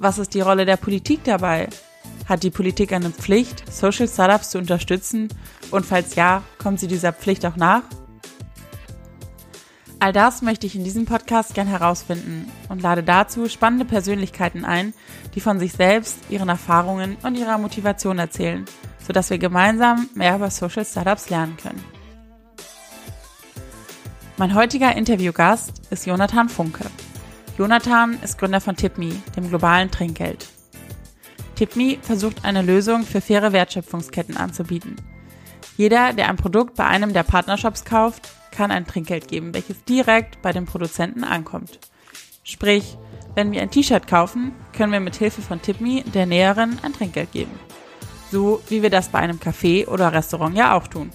was ist die Rolle der Politik dabei? Hat die Politik eine Pflicht, Social Startups zu unterstützen? Und falls ja, kommt sie dieser Pflicht auch nach? All das möchte ich in diesem Podcast gern herausfinden und lade dazu spannende Persönlichkeiten ein, die von sich selbst, ihren Erfahrungen und ihrer Motivation erzählen, sodass wir gemeinsam mehr über Social Startups lernen können. Mein heutiger Interviewgast ist Jonathan Funke. Jonathan ist Gründer von TipMe, dem globalen Trinkgeld. TipMe versucht eine Lösung für faire Wertschöpfungsketten anzubieten. Jeder, der ein Produkt bei einem der Partnershops kauft, kann ein Trinkgeld geben, welches direkt bei dem Produzenten ankommt. Sprich, wenn wir ein T-Shirt kaufen, können wir mit Hilfe von TipMe der Näherin ein Trinkgeld geben. So wie wir das bei einem Café oder Restaurant ja auch tun.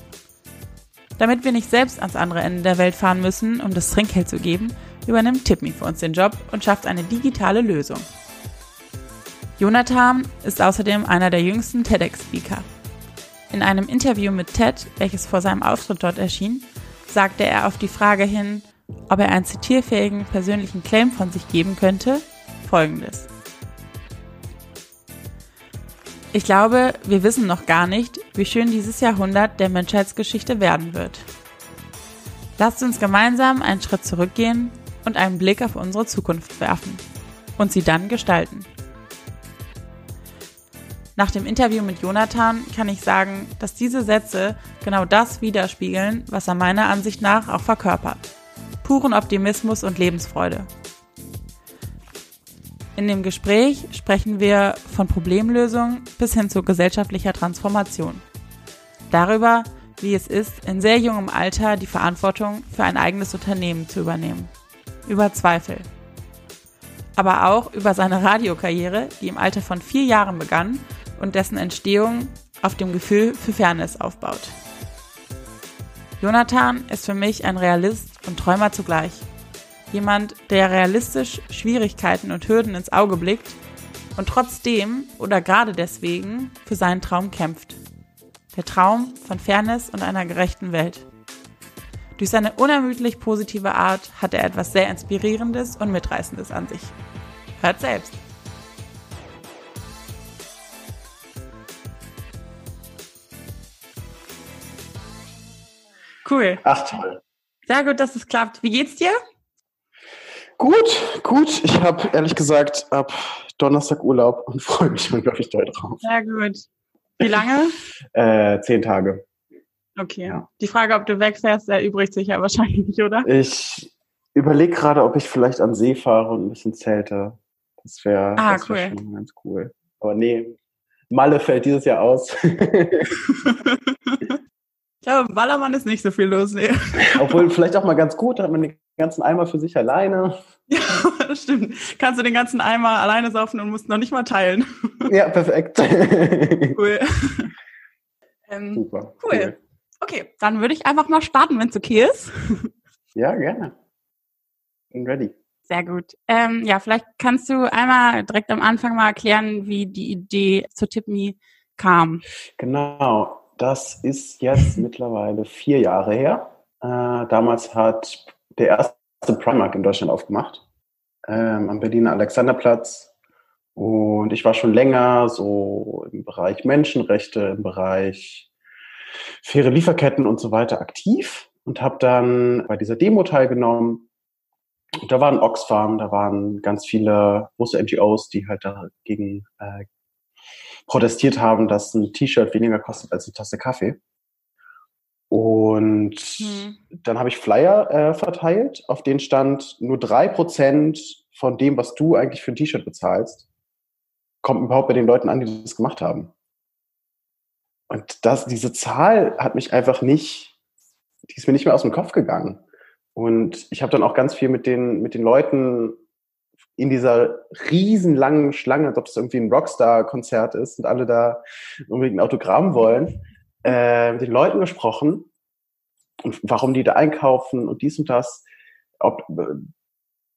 Damit wir nicht selbst ans andere Ende der Welt fahren müssen, um das Trinkgeld zu geben, übernimmt TipMe für uns den Job und schafft eine digitale Lösung. Jonathan ist außerdem einer der jüngsten TEDx-Speaker. In einem Interview mit TED, welches vor seinem Auftritt dort erschien, sagte er auf die Frage hin, ob er einen zitierfähigen persönlichen Claim von sich geben könnte, folgendes. Ich glaube, wir wissen noch gar nicht, wie schön dieses Jahrhundert der Menschheitsgeschichte werden wird. Lasst uns gemeinsam einen Schritt zurückgehen und einen Blick auf unsere Zukunft werfen und sie dann gestalten. Nach dem Interview mit Jonathan kann ich sagen, dass diese Sätze genau das widerspiegeln, was er meiner Ansicht nach auch verkörpert. Puren Optimismus und Lebensfreude. In dem Gespräch sprechen wir von Problemlösung bis hin zu gesellschaftlicher Transformation. Darüber, wie es ist, in sehr jungem Alter die Verantwortung für ein eigenes Unternehmen zu übernehmen. Über Zweifel. Aber auch über seine Radiokarriere, die im Alter von vier Jahren begann und dessen Entstehung auf dem Gefühl für Fairness aufbaut. Jonathan ist für mich ein Realist und Träumer zugleich. Jemand, der realistisch Schwierigkeiten und Hürden ins Auge blickt und trotzdem oder gerade deswegen für seinen Traum kämpft. Der Traum von Fairness und einer gerechten Welt. Durch seine unermüdlich positive Art hat er etwas sehr Inspirierendes und Mitreißendes an sich. Hört selbst. Cool. Ach toll. Sehr gut, dass es klappt. Wie geht's dir? Gut, gut. Ich habe ehrlich gesagt ab Donnerstag Urlaub und freue mich unglaublich doll drauf. Sehr gut. Wie lange? äh, zehn Tage. Okay. Ja. Die Frage, ob du wegfährst, erübrigt sich ja wahrscheinlich, oder? Ich überlege gerade, ob ich vielleicht an See fahre und ein bisschen zelte. Das wäre ah, wär schon ganz cool. Aber nee, Malle fällt dieses Jahr aus. Ich glaube, Ballermann ist nicht so viel los. Nee. Obwohl, vielleicht auch mal ganz gut, da hat man den ganzen Eimer für sich alleine. Ja, das stimmt. Kannst du den ganzen Eimer alleine saufen und musst noch nicht mal teilen. Ja, perfekt. Cool. Ähm, Super. Cool. cool. Okay, dann würde ich einfach mal starten, wenn es okay ist. Ja, gerne. Bin ready. Sehr gut. Ähm, ja, vielleicht kannst du einmal direkt am Anfang mal erklären, wie die Idee zu TipMe kam. Genau. Das ist jetzt mittlerweile vier Jahre her. Äh, damals hat der erste Primark in Deutschland aufgemacht, ähm, am Berliner Alexanderplatz. Und ich war schon länger so im Bereich Menschenrechte, im Bereich faire Lieferketten und so weiter aktiv und habe dann bei dieser Demo teilgenommen. Und da waren Oxfam, da waren ganz viele große NGOs, die halt dagegen äh, protestiert haben, dass ein T-Shirt weniger kostet als eine Tasse Kaffee. Und hm. dann habe ich Flyer äh, verteilt, auf denen stand, nur drei Prozent von dem, was du eigentlich für ein T-Shirt bezahlst, kommt überhaupt bei den Leuten an, die das gemacht haben. Und das, diese Zahl hat mich einfach nicht, die ist mir nicht mehr aus dem Kopf gegangen. Und ich habe dann auch ganz viel mit den, mit den Leuten in dieser riesen langen Schlange, als ob es irgendwie ein Rockstar-Konzert ist und alle da unbedingt ein Autogramm wollen, äh, mit den Leuten gesprochen und warum die da einkaufen und dies und das, ob,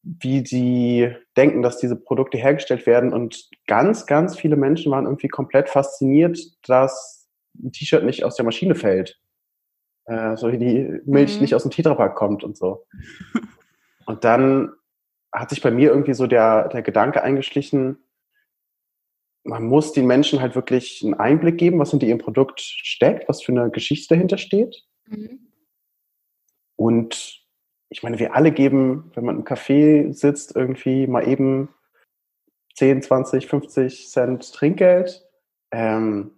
wie die denken, dass diese Produkte hergestellt werden. Und ganz, ganz viele Menschen waren irgendwie komplett fasziniert, dass ein T-Shirt nicht aus der Maschine fällt. Äh, so wie die Milch mhm. nicht aus dem Tetrapack kommt und so. Und dann hat sich bei mir irgendwie so der, der Gedanke eingeschlichen, man muss den Menschen halt wirklich einen Einblick geben, was hinter ihrem Produkt steckt, was für eine Geschichte dahinter steht. Mhm. Und ich meine, wir alle geben, wenn man im Café sitzt, irgendwie mal eben 10, 20, 50 Cent Trinkgeld. Ähm,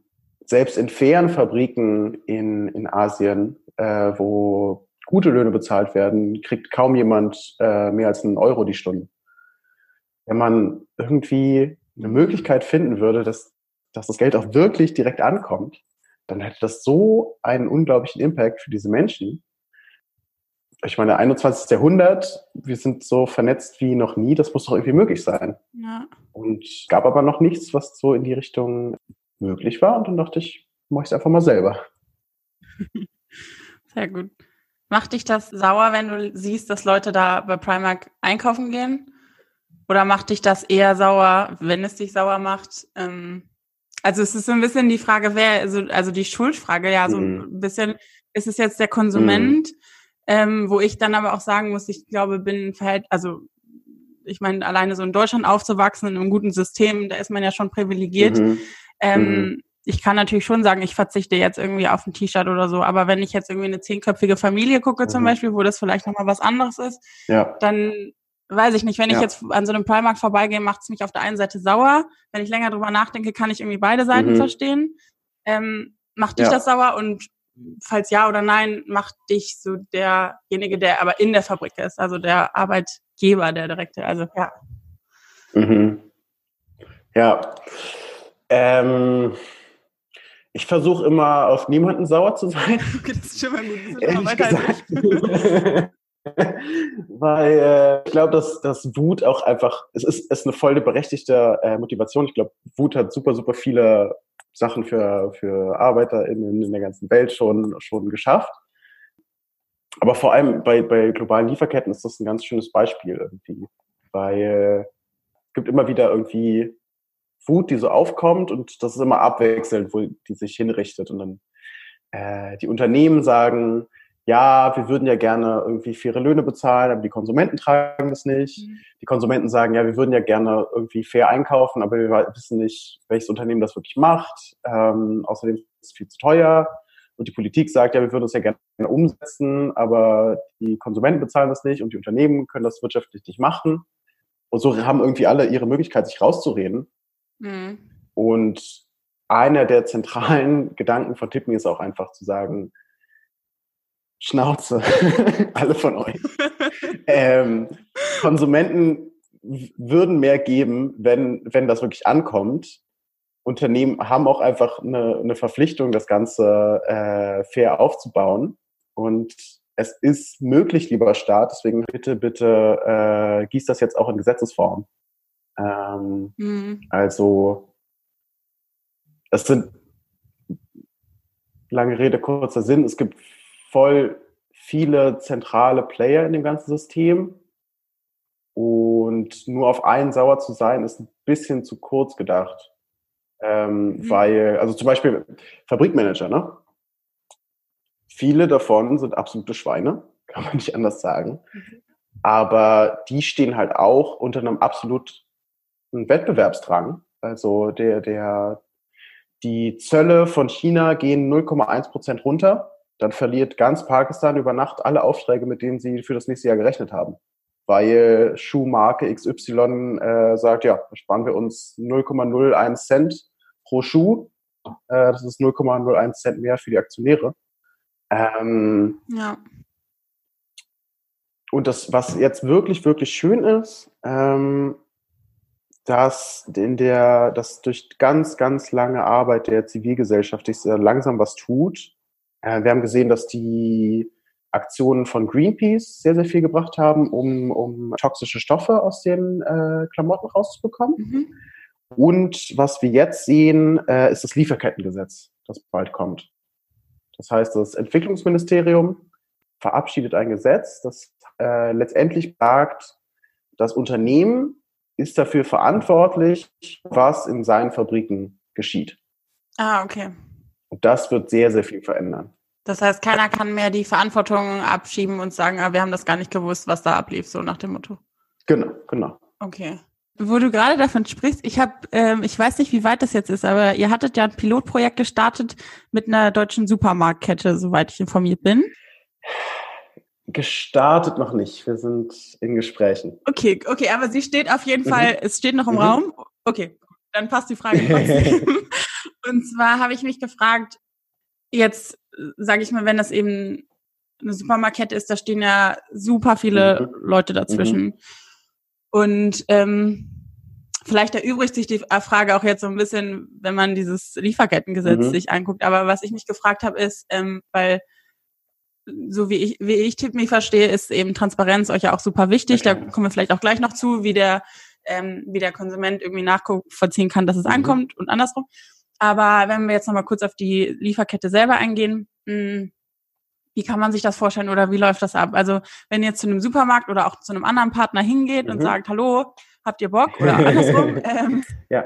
selbst in fairen Fabriken in, in Asien, äh, wo gute Löhne bezahlt werden, kriegt kaum jemand äh, mehr als einen Euro die Stunde. Wenn man irgendwie eine Möglichkeit finden würde, dass, dass das Geld auch wirklich direkt ankommt, dann hätte das so einen unglaublichen Impact für diese Menschen. Ich meine, 21. Jahrhundert, wir sind so vernetzt wie noch nie, das muss doch irgendwie möglich sein. Ja. Und gab aber noch nichts, was so in die Richtung möglich war. Und dann dachte ich, mache ich es einfach mal selber. Sehr gut. Macht dich das sauer, wenn du siehst, dass Leute da bei Primark einkaufen gehen? Oder macht dich das eher sauer, wenn es dich sauer macht? Ähm, also es ist so ein bisschen die Frage, wer, also, also die Schuldfrage, ja, so mhm. ein bisschen, ist es jetzt der Konsument, mhm. ähm, wo ich dann aber auch sagen muss, ich glaube, bin verhält, also ich meine, alleine so in Deutschland aufzuwachsen in einem guten System, da ist man ja schon privilegiert. Mhm. Ähm, mhm ich kann natürlich schon sagen, ich verzichte jetzt irgendwie auf ein T-Shirt oder so, aber wenn ich jetzt irgendwie eine zehnköpfige Familie gucke mhm. zum Beispiel, wo das vielleicht nochmal was anderes ist, ja. dann weiß ich nicht, wenn ja. ich jetzt an so einem Primark vorbeigehe, macht es mich auf der einen Seite sauer. Wenn ich länger drüber nachdenke, kann ich irgendwie beide Seiten mhm. verstehen. Ähm, macht dich ja. das sauer und falls ja oder nein, macht dich so derjenige, der aber in der Fabrik ist, also der Arbeitgeber, der direkte, also ja. Mhm. Ja. Ähm, ich versuche immer auf niemanden sauer zu sein. Okay, das ist schon mal gut. Ehrlich gesagt. Weil äh, ich glaube, dass, dass Wut auch einfach, es ist, ist eine voll berechtigte äh, Motivation. Ich glaube, Wut hat super, super viele Sachen für, für Arbeiter in, in der ganzen Welt schon, schon geschafft. Aber vor allem bei, bei globalen Lieferketten ist das ein ganz schönes Beispiel irgendwie. Weil es gibt immer wieder irgendwie Wut, die so aufkommt und das ist immer abwechselnd, wo die sich hinrichtet. Und dann äh, die Unternehmen sagen, ja, wir würden ja gerne irgendwie faire Löhne bezahlen, aber die Konsumenten tragen das nicht. Mhm. Die Konsumenten sagen, ja, wir würden ja gerne irgendwie fair einkaufen, aber wir wissen nicht, welches Unternehmen das wirklich macht. Ähm, außerdem ist es viel zu teuer. Und die Politik sagt, ja, wir würden es ja gerne umsetzen, aber die Konsumenten bezahlen das nicht und die Unternehmen können das wirtschaftlich nicht machen. Und so haben irgendwie alle ihre Möglichkeit, sich rauszureden. Mhm. Und einer der zentralen Gedanken von Tipping ist auch einfach zu sagen, Schnauze, alle von euch. ähm, Konsumenten würden mehr geben, wenn, wenn das wirklich ankommt. Unternehmen haben auch einfach eine, eine Verpflichtung, das Ganze äh, fair aufzubauen. Und es ist möglich, lieber Staat, deswegen bitte, bitte äh, gieß das jetzt auch in Gesetzesform. Ähm, mhm. Also, es sind lange Rede, kurzer Sinn. Es gibt voll viele zentrale Player in dem ganzen System. Und nur auf einen sauer zu sein, ist ein bisschen zu kurz gedacht. Ähm, mhm. Weil, also zum Beispiel Fabrikmanager, ne? Viele davon sind absolute Schweine, kann man nicht anders sagen. Mhm. Aber die stehen halt auch unter einem absolut Wettbewerbsdrang. Also der, der, die Zölle von China gehen 0,1 Prozent runter dann verliert ganz Pakistan über Nacht alle Aufträge, mit denen sie für das nächste Jahr gerechnet haben. Weil Schuhmarke XY äh, sagt, ja, sparen wir uns 0,01 Cent pro Schuh. Äh, das ist 0,01 Cent mehr für die Aktionäre. Ähm, ja. Und das, was jetzt wirklich, wirklich schön ist, ähm, dass in der, dass durch ganz, ganz lange Arbeit der Zivilgesellschaft sich langsam was tut äh, wir haben gesehen, dass die Aktionen von Greenpeace sehr, sehr viel gebracht haben, um, um toxische Stoffe aus den äh, Klamotten rauszubekommen. Mhm. Und was wir jetzt sehen, äh, ist das Lieferkettengesetz, das bald kommt. Das heißt, das Entwicklungsministerium verabschiedet ein Gesetz, das äh, letztendlich sagt, das Unternehmen ist dafür verantwortlich, was in seinen Fabriken geschieht. Ah, okay. Und das wird sehr, sehr viel verändern. Das heißt, keiner kann mehr die Verantwortung abschieben und sagen, ah, wir haben das gar nicht gewusst, was da ablief, so nach dem Motto. Genau, genau. Okay. Wo du gerade davon sprichst, ich habe, ähm, ich weiß nicht, wie weit das jetzt ist, aber ihr hattet ja ein Pilotprojekt gestartet mit einer deutschen Supermarktkette, soweit ich informiert bin. Gestartet noch nicht. Wir sind in Gesprächen. Okay, okay, aber sie steht auf jeden mhm. Fall, es steht noch im mhm. Raum. Okay, dann passt die Frage trotzdem. Und zwar habe ich mich gefragt, jetzt sage ich mal, wenn das eben eine Supermarktkette ist, da stehen ja super viele mhm. Leute dazwischen. Mhm. Und ähm, vielleicht erübrigt sich die Frage auch jetzt so ein bisschen, wenn man dieses Lieferkettengesetz mhm. sich anguckt. Aber was ich mich gefragt habe, ist, ähm, weil so wie ich, wie ich Tipp mich verstehe, ist eben Transparenz euch ja auch super wichtig. Okay. Da kommen wir vielleicht auch gleich noch zu, wie der, ähm, wie der Konsument irgendwie nachvollziehen kann, dass es mhm. ankommt und andersrum. Aber wenn wir jetzt nochmal kurz auf die Lieferkette selber eingehen, mh, hm, wie kann man sich das vorstellen oder wie läuft das ab? Also wenn ihr zu einem Supermarkt oder auch zu einem anderen Partner hingeht mhm. und sagt, hallo, habt ihr Bock oder andersrum, ähm, ja.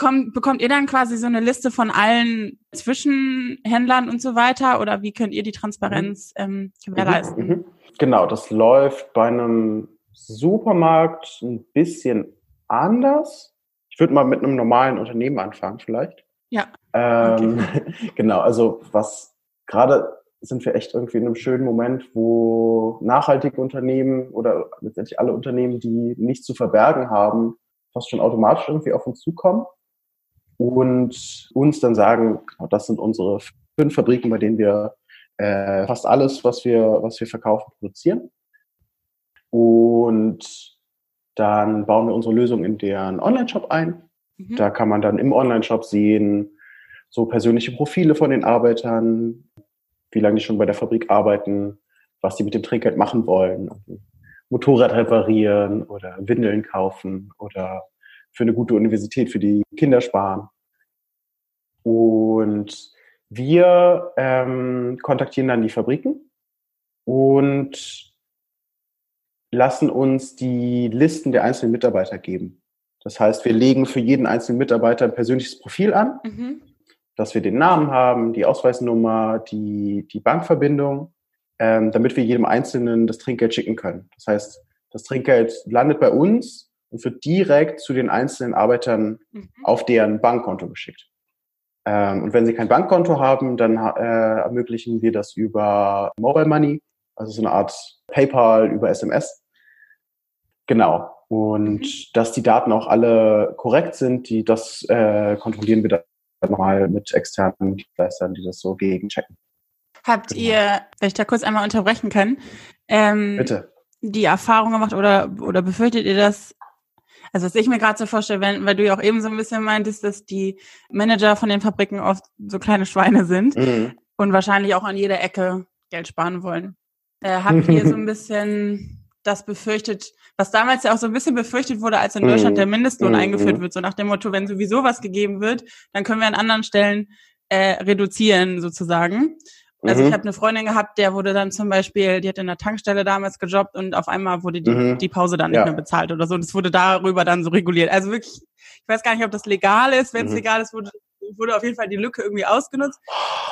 Kommt, bekommt ihr dann quasi so eine Liste von allen Zwischenhändlern und so weiter oder wie könnt ihr die Transparenz mhm. ähm, gewährleisten? Mhm. Genau, das läuft bei einem Supermarkt ein bisschen anders. Ich würde mal mit einem normalen Unternehmen anfangen vielleicht. Ja. Ähm, okay. genau, also was gerade sind wir echt irgendwie in einem schönen Moment, wo nachhaltige Unternehmen oder letztendlich alle Unternehmen, die nichts zu verbergen haben, fast schon automatisch irgendwie auf uns zukommen und uns dann sagen, genau, das sind unsere fünf Fabriken, bei denen wir äh, fast alles, was wir, was wir verkaufen, produzieren. Und dann bauen wir unsere Lösung in deren Online-Shop ein. Mhm. Da kann man dann im Online-Shop sehen, so persönliche Profile von den Arbeitern, wie lange die schon bei der Fabrik arbeiten, was die mit dem Trinkgeld machen wollen. Motorrad reparieren oder Windeln kaufen oder für eine gute Universität für die Kinder sparen. Und wir ähm, kontaktieren dann die Fabriken und lassen uns die Listen der einzelnen Mitarbeiter geben. Das heißt, wir legen für jeden einzelnen Mitarbeiter ein persönliches Profil an. Mhm dass wir den Namen haben, die Ausweisnummer, die, die Bankverbindung, ähm, damit wir jedem Einzelnen das Trinkgeld schicken können. Das heißt, das Trinkgeld landet bei uns und wird direkt zu den einzelnen Arbeitern mhm. auf deren Bankkonto geschickt. Ähm, und wenn sie kein Bankkonto haben, dann äh, ermöglichen wir das über Mobile Money, also so eine Art PayPal über SMS. Genau. Und mhm. dass die Daten auch alle korrekt sind, die, das äh, kontrollieren wir nochmal mit externen Dienstleistern, die das so gegenchecken. Habt genau. ihr, wenn ich da kurz einmal unterbrechen kann, ähm, Bitte. die Erfahrung gemacht oder, oder befürchtet ihr das? Also was ich mir gerade so vorstelle, wenn, weil du ja auch eben so ein bisschen meintest, dass die Manager von den Fabriken oft so kleine Schweine sind mhm. und wahrscheinlich auch an jeder Ecke Geld sparen wollen. Äh, habt ihr so ein bisschen das befürchtet, was damals ja auch so ein bisschen befürchtet wurde, als in Deutschland der mhm. Mindestlohn mhm. eingeführt wird, so nach dem Motto, wenn sowieso was gegeben wird, dann können wir an anderen Stellen äh, reduzieren sozusagen. Also mhm. ich habe eine Freundin gehabt, der wurde dann zum Beispiel, die hat in der Tankstelle damals gejobbt und auf einmal wurde die, mhm. die Pause dann nicht ja. mehr bezahlt oder so. Und es wurde darüber dann so reguliert. Also wirklich, ich weiß gar nicht, ob das legal ist. Wenn es mhm. legal ist, wurde, wurde auf jeden Fall die Lücke irgendwie ausgenutzt.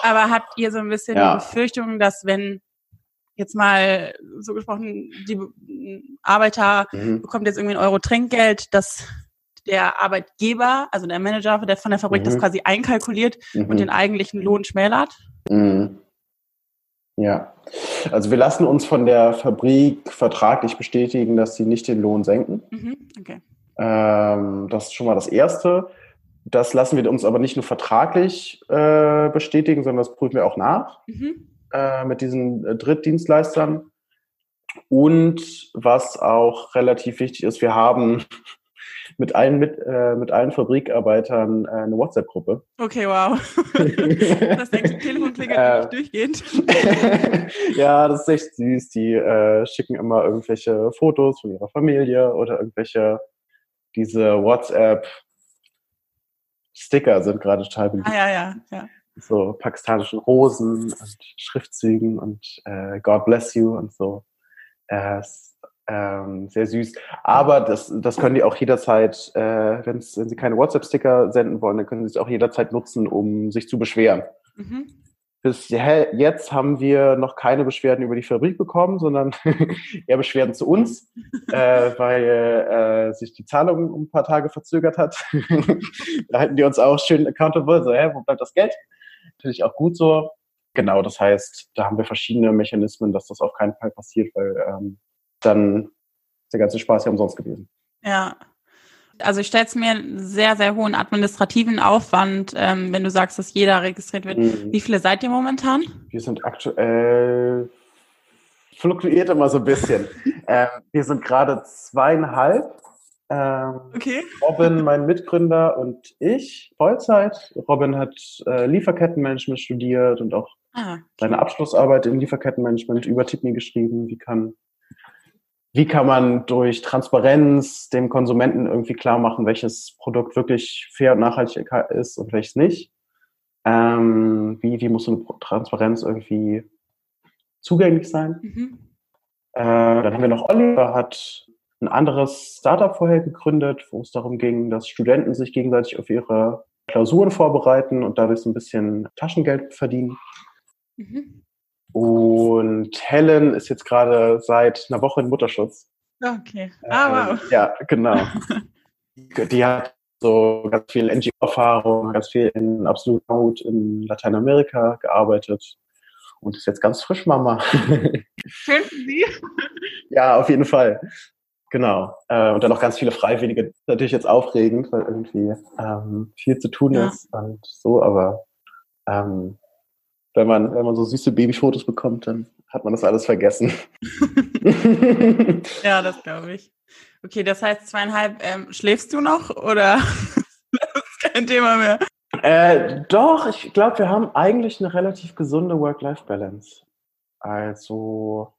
Aber habt ihr so ein bisschen ja. die Befürchtung, dass wenn jetzt mal so gesprochen, die Arbeiter mhm. bekommt jetzt irgendwie ein Euro Trinkgeld, dass der Arbeitgeber, also der Manager der von der Fabrik, mhm. das quasi einkalkuliert mhm. und den eigentlichen Lohn schmälert? Mhm. Ja, also wir lassen uns von der Fabrik vertraglich bestätigen, dass sie nicht den Lohn senken. Mhm. Okay. Ähm, das ist schon mal das Erste. Das lassen wir uns aber nicht nur vertraglich äh, bestätigen, sondern das prüfen wir auch nach. Mhm äh, mit diesen äh, Drittdienstleistern. Und was auch relativ wichtig ist, wir haben mit allen mit, äh, mit allen Fabrikarbeitern äh, eine WhatsApp-Gruppe. Okay, wow. das Telefon klingelt äh, durchgehend. ja, das ist echt süß. Die äh, schicken immer irgendwelche Fotos von ihrer Familie oder irgendwelche diese WhatsApp Sticker sind gerade total beliebt. Ah, ja, ja, ja. So pakistanischen Rosen und Schriftzügen und äh, God bless you und so. Äh, ähm, sehr süß. Aber das, das können die auch jederzeit, äh, wenn sie keine WhatsApp-Sticker senden wollen, dann können sie es auch jederzeit nutzen, um sich zu beschweren. Mhm. Bis jetzt haben wir noch keine Beschwerden über die Fabrik bekommen, sondern eher Beschwerden zu uns, äh, weil äh, sich die Zahlung um ein paar Tage verzögert hat. da halten die uns auch schön accountable, so, hä, wo bleibt das Geld? Natürlich auch gut so. Genau, das heißt, da haben wir verschiedene Mechanismen, dass das auf keinen Fall passiert, weil ähm, dann ist der ganze Spaß ja umsonst gewesen. Ja. Also ich stelle es mir einen sehr, sehr hohen administrativen Aufwand, ähm, wenn du sagst, dass jeder registriert wird. Mhm. Wie viele seid ihr momentan? Wir sind aktuell fluktuiert immer so ein bisschen. ähm, wir sind gerade zweieinhalb. Ähm, okay. Robin, mein Mitgründer und ich, Vollzeit. Robin hat äh, Lieferkettenmanagement studiert und auch ah, okay. seine Abschlussarbeit in Lieferkettenmanagement über Tipni geschrieben. Wie kann wie kann man durch Transparenz dem Konsumenten irgendwie klar machen, welches Produkt wirklich fair und nachhaltig ist und welches nicht? Ähm, wie, wie muss so eine Transparenz irgendwie zugänglich sein? Mhm. Äh, dann haben wir noch Oliver, hat ein anderes Startup vorher gegründet, wo es darum ging, dass Studenten sich gegenseitig auf ihre Klausuren vorbereiten und dadurch so ein bisschen Taschengeld verdienen. Mhm. Und Helen ist jetzt gerade seit einer Woche in Mutterschutz. Okay. Ah, wow. ja, genau. Die hat so ganz viel NGO-Erfahrung, ganz viel in Absolut Not in Lateinamerika gearbeitet und ist jetzt ganz frisch Mama. Schön für Sie. Ja, auf jeden Fall. Genau. Äh, und dann noch ganz viele Freiwillige. Natürlich jetzt aufregend, weil irgendwie ähm, viel zu tun ja. ist und so, aber ähm, wenn man, wenn man so süße Babyfotos bekommt, dann hat man das alles vergessen. ja, das glaube ich. Okay, das heißt zweieinhalb, ähm, schläfst du noch oder das ist kein Thema mehr? Äh, doch, ich glaube, wir haben eigentlich eine relativ gesunde Work-Life-Balance. Also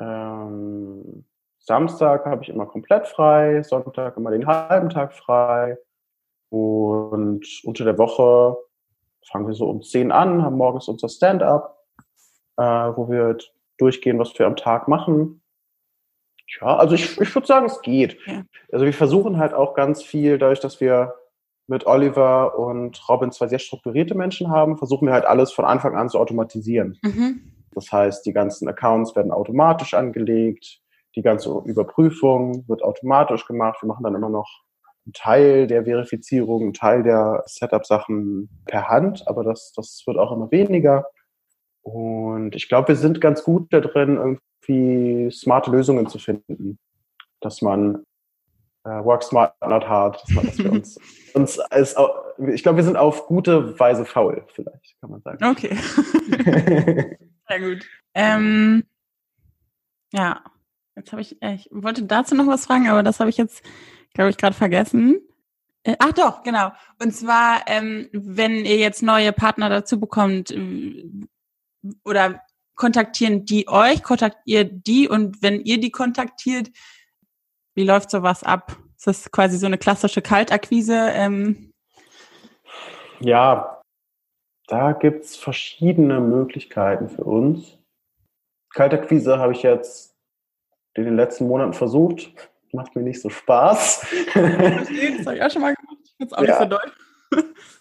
ähm, Samstag habe ich immer komplett frei, Sonntag immer den halben Tag frei und unter der Woche fangen wir so um 10 an, haben morgens unser Stand-up, äh, wo wir durchgehen, was wir am Tag machen. Ja, also ich, ich würde sagen, es geht. Ja. Also wir versuchen halt auch ganz viel, dadurch, dass wir mit Oliver und Robin zwei sehr strukturierte Menschen haben, versuchen wir halt alles von Anfang an zu automatisieren. Mhm. Das heißt, die ganzen Accounts werden automatisch angelegt, die ganze Überprüfung wird automatisch gemacht. Wir machen dann immer noch ein Teil der Verifizierung, ein Teil der Setup-Sachen per Hand, aber das, das wird auch immer weniger. Und ich glaube, wir sind ganz gut da drin, irgendwie smarte Lösungen zu finden. Dass man äh, work smart, not hard, dass, man, dass wir uns, uns als, ich glaube, wir sind auf gute Weise faul, vielleicht, kann man sagen. Okay. Sehr gut. Ähm, ja, jetzt habe ich, ich wollte dazu noch was fragen, aber das habe ich jetzt glaube ich, gerade vergessen. Äh, ach doch, genau. Und zwar, ähm, wenn ihr jetzt neue Partner dazu bekommt äh, oder kontaktieren die euch, kontaktiert die und wenn ihr die kontaktiert, wie läuft sowas ab? Ist das quasi so eine klassische Kaltakquise? Ähm? Ja, da gibt's verschiedene Möglichkeiten für uns. Kaltakquise habe ich jetzt in den letzten Monaten versucht macht mir nicht so Spaß. das habe ich auch schon mal gemacht. Ich finde es auch ja. nicht so doll.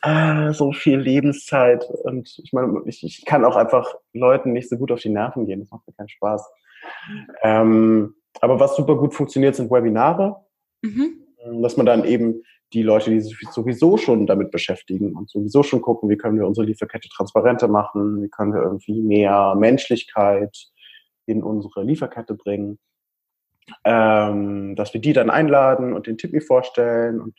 Ah, so viel Lebenszeit. Und ich meine, ich, ich, kann auch einfach Leuten nicht so gut auf die Nerven gehen. Das macht mir keinen Spaß. Ähm, aber was super gut funktioniert, sind Webinare. Mhm. Dass man dann eben die Leute, die sich sowieso schon damit beschäftigen und sowieso schon gucken, wie können wir unsere Lieferkette transparenter machen, wie können wir irgendwie mehr Menschlichkeit in unsere Lieferkette bringen, ähm, dass wir die dann einladen und den Tippi vorstellen und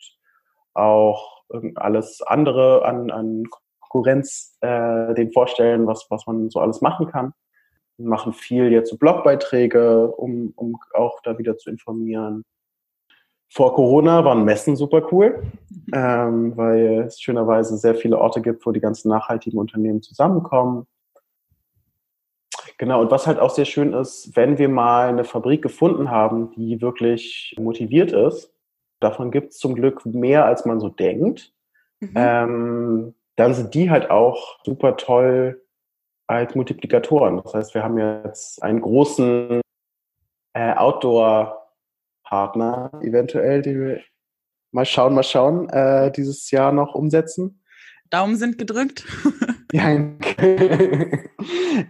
auch alles andere an, an Konkurrenz äh, den vorstellen, was, was man so alles machen kann. Wir machen viel jetzt so Blogbeiträge, um, um auch da wieder zu informieren. Vor Corona waren Messen super cool, ähm, weil es schönerweise sehr viele Orte gibt, wo die ganzen nachhaltigen Unternehmen zusammenkommen. Genau, und was halt auch sehr schön ist, wenn wir mal eine Fabrik gefunden haben, die wirklich motiviert ist, davon gibt es zum Glück mehr, als man so denkt, mhm. ähm, dann sind die halt auch super toll als Multiplikatoren. Das heißt, wir haben jetzt einen großen äh, Outdoor-Partner eventuell, den wir mal schauen, mal schauen, äh, dieses Jahr noch umsetzen. Daumen sind gedrückt. ja,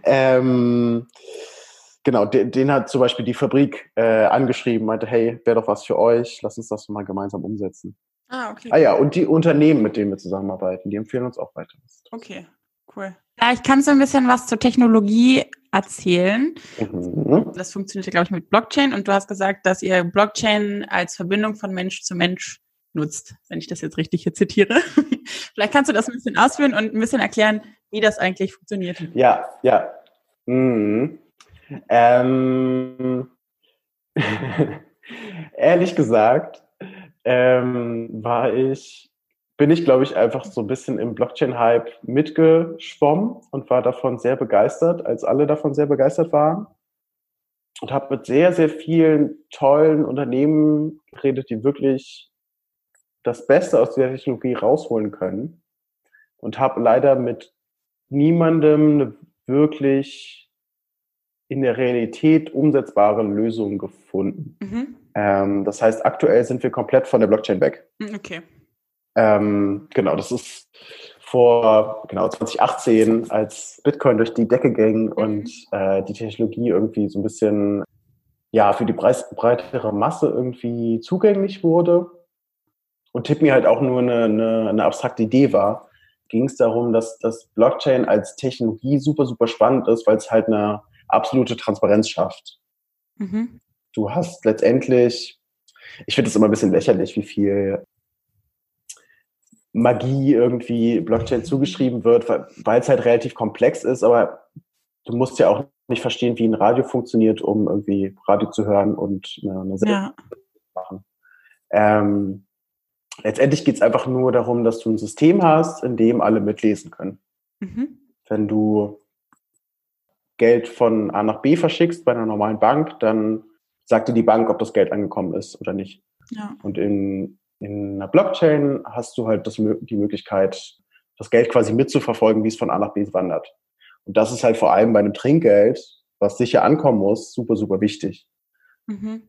ähm, genau, den, den, hat zum Beispiel die Fabrik äh, angeschrieben, meinte, hey, wäre doch was für euch, lass uns das mal gemeinsam umsetzen. Ah, okay. Ah ja, und die Unternehmen, mit denen wir zusammenarbeiten, die empfehlen uns auch weiter. Okay, cool. Vielleicht kannst du ein bisschen was zur Technologie erzählen. Mhm. Das funktioniert, glaube ich, mit Blockchain und du hast gesagt, dass ihr Blockchain als Verbindung von Mensch zu Mensch nutzt, wenn ich das jetzt richtig hier zitiere. Vielleicht kannst du das ein bisschen ausführen und ein bisschen erklären, wie das eigentlich funktioniert. Ja, ja. Mhm. Ähm, ehrlich gesagt, ähm, war ich, bin ich, glaube ich, einfach so ein bisschen im Blockchain-Hype mitgeschwommen und war davon sehr begeistert, als alle davon sehr begeistert waren. Und habe mit sehr, sehr vielen tollen Unternehmen geredet, die wirklich das Beste aus der Technologie rausholen können. Und habe leider mit niemandem eine wirklich in der Realität umsetzbare Lösung gefunden. Mhm. Ähm, das heißt, aktuell sind wir komplett von der Blockchain weg. Mhm, okay. Ähm, genau, das ist vor genau 2018, als Bitcoin durch die Decke ging mhm. und äh, die Technologie irgendwie so ein bisschen ja für die breitere Masse irgendwie zugänglich wurde und Tippmi halt auch nur eine, eine, eine abstrakte Idee war, ging es darum, dass das Blockchain als Technologie super, super spannend ist, weil es halt eine absolute Transparenz schafft. Mhm. Du hast letztendlich, ich finde es immer ein bisschen lächerlich, wie viel Magie irgendwie Blockchain zugeschrieben wird, weil es halt relativ komplex ist, aber du musst ja auch nicht verstehen, wie ein Radio funktioniert, um irgendwie Radio zu hören und eine, eine Sendung ja. zu machen. Ähm, letztendlich geht es einfach nur darum, dass du ein System hast, in dem alle mitlesen können. Mhm. Wenn du Geld von A nach B verschickst bei einer normalen Bank, dann sagt dir die Bank, ob das Geld angekommen ist oder nicht. Ja. Und in, in einer Blockchain hast du halt das, die Möglichkeit, das Geld quasi mitzuverfolgen, wie es von A nach B wandert. Und das ist halt vor allem bei einem Trinkgeld, was sicher ankommen muss, super, super wichtig. Mhm.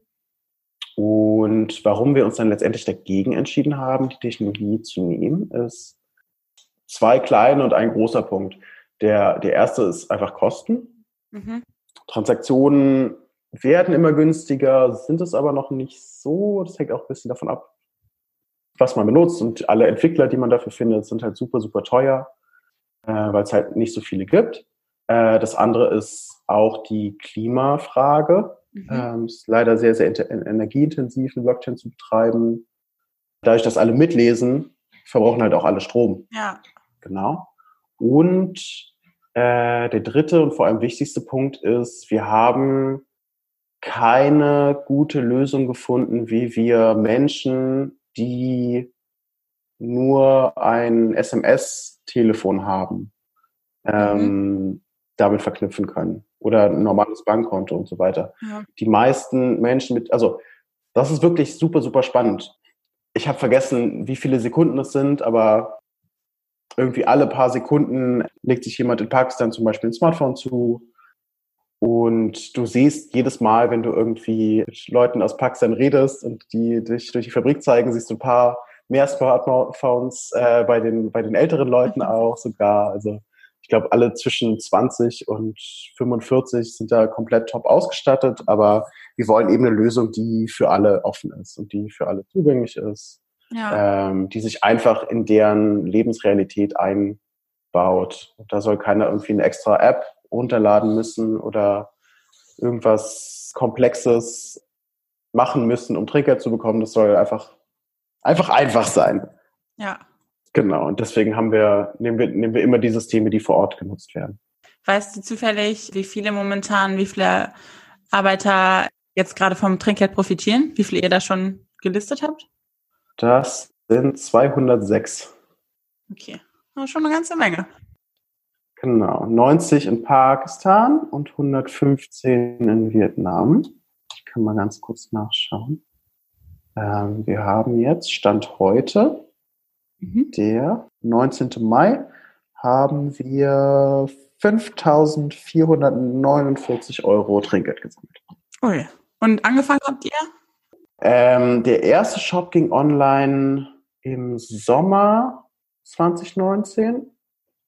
Und warum wir uns dann letztendlich dagegen entschieden haben, die Technologie zu nehmen, ist zwei kleine und ein großer Punkt. Der, der erste ist einfach Kosten. Mhm. Transaktionen werden immer günstiger, sind es aber noch nicht so. Das hängt auch ein bisschen davon ab, was man benutzt. Und alle Entwickler, die man dafür findet, sind halt super, super teuer, äh, weil es halt nicht so viele gibt. Äh, das andere ist auch die Klimafrage. Mhm. Ähm, ist leider sehr, sehr energieintensiv, eine Blockchain zu betreiben. Dadurch, dass alle mitlesen, verbrauchen halt auch alle Strom. Ja. Genau. Und äh, der dritte und vor allem wichtigste Punkt ist, wir haben keine gute Lösung gefunden, wie wir Menschen, die nur ein SMS-Telefon haben, mhm. ähm, damit verknüpfen können oder ein normales Bankkonto und so weiter. Ja. Die meisten Menschen mit, also das ist wirklich super, super spannend. Ich habe vergessen, wie viele Sekunden es sind, aber irgendwie alle paar Sekunden legt sich jemand in Pakistan zum Beispiel ein Smartphone zu. Und du siehst jedes Mal, wenn du irgendwie mit Leuten aus Pakistan redest und die dich durch die Fabrik zeigen, siehst du ein paar mehr Smartphones äh, bei, den, bei den älteren Leuten auch sogar. Also ich glaube, alle zwischen 20 und 45 sind da komplett top ausgestattet, aber wir wollen eben eine Lösung, die für alle offen ist und die für alle zugänglich ist, ja. ähm, die sich einfach in deren Lebensrealität einbaut. Und da soll keiner irgendwie eine extra App runterladen müssen oder irgendwas Komplexes machen müssen, um Trinkgeld zu bekommen. Das soll einfach, einfach einfach sein. Ja. Genau, und deswegen haben wir, nehmen wir, nehmen wir immer die Systeme, die vor Ort genutzt werden. Weißt du zufällig, wie viele momentan, wie viele Arbeiter jetzt gerade vom Trinkgeld profitieren? Wie viele ihr da schon gelistet habt? Das sind 206. Okay, schon eine ganze Menge. Genau, 90 in Pakistan und 115 in Vietnam. Ich kann mal ganz kurz nachschauen. Ähm, wir haben jetzt, Stand heute, mhm. der 19. Mai, haben wir 5.449 Euro Trinkgeld gesammelt. Oh ja. Und angefangen habt ihr? Ähm, der erste Shop ging online im Sommer 2019.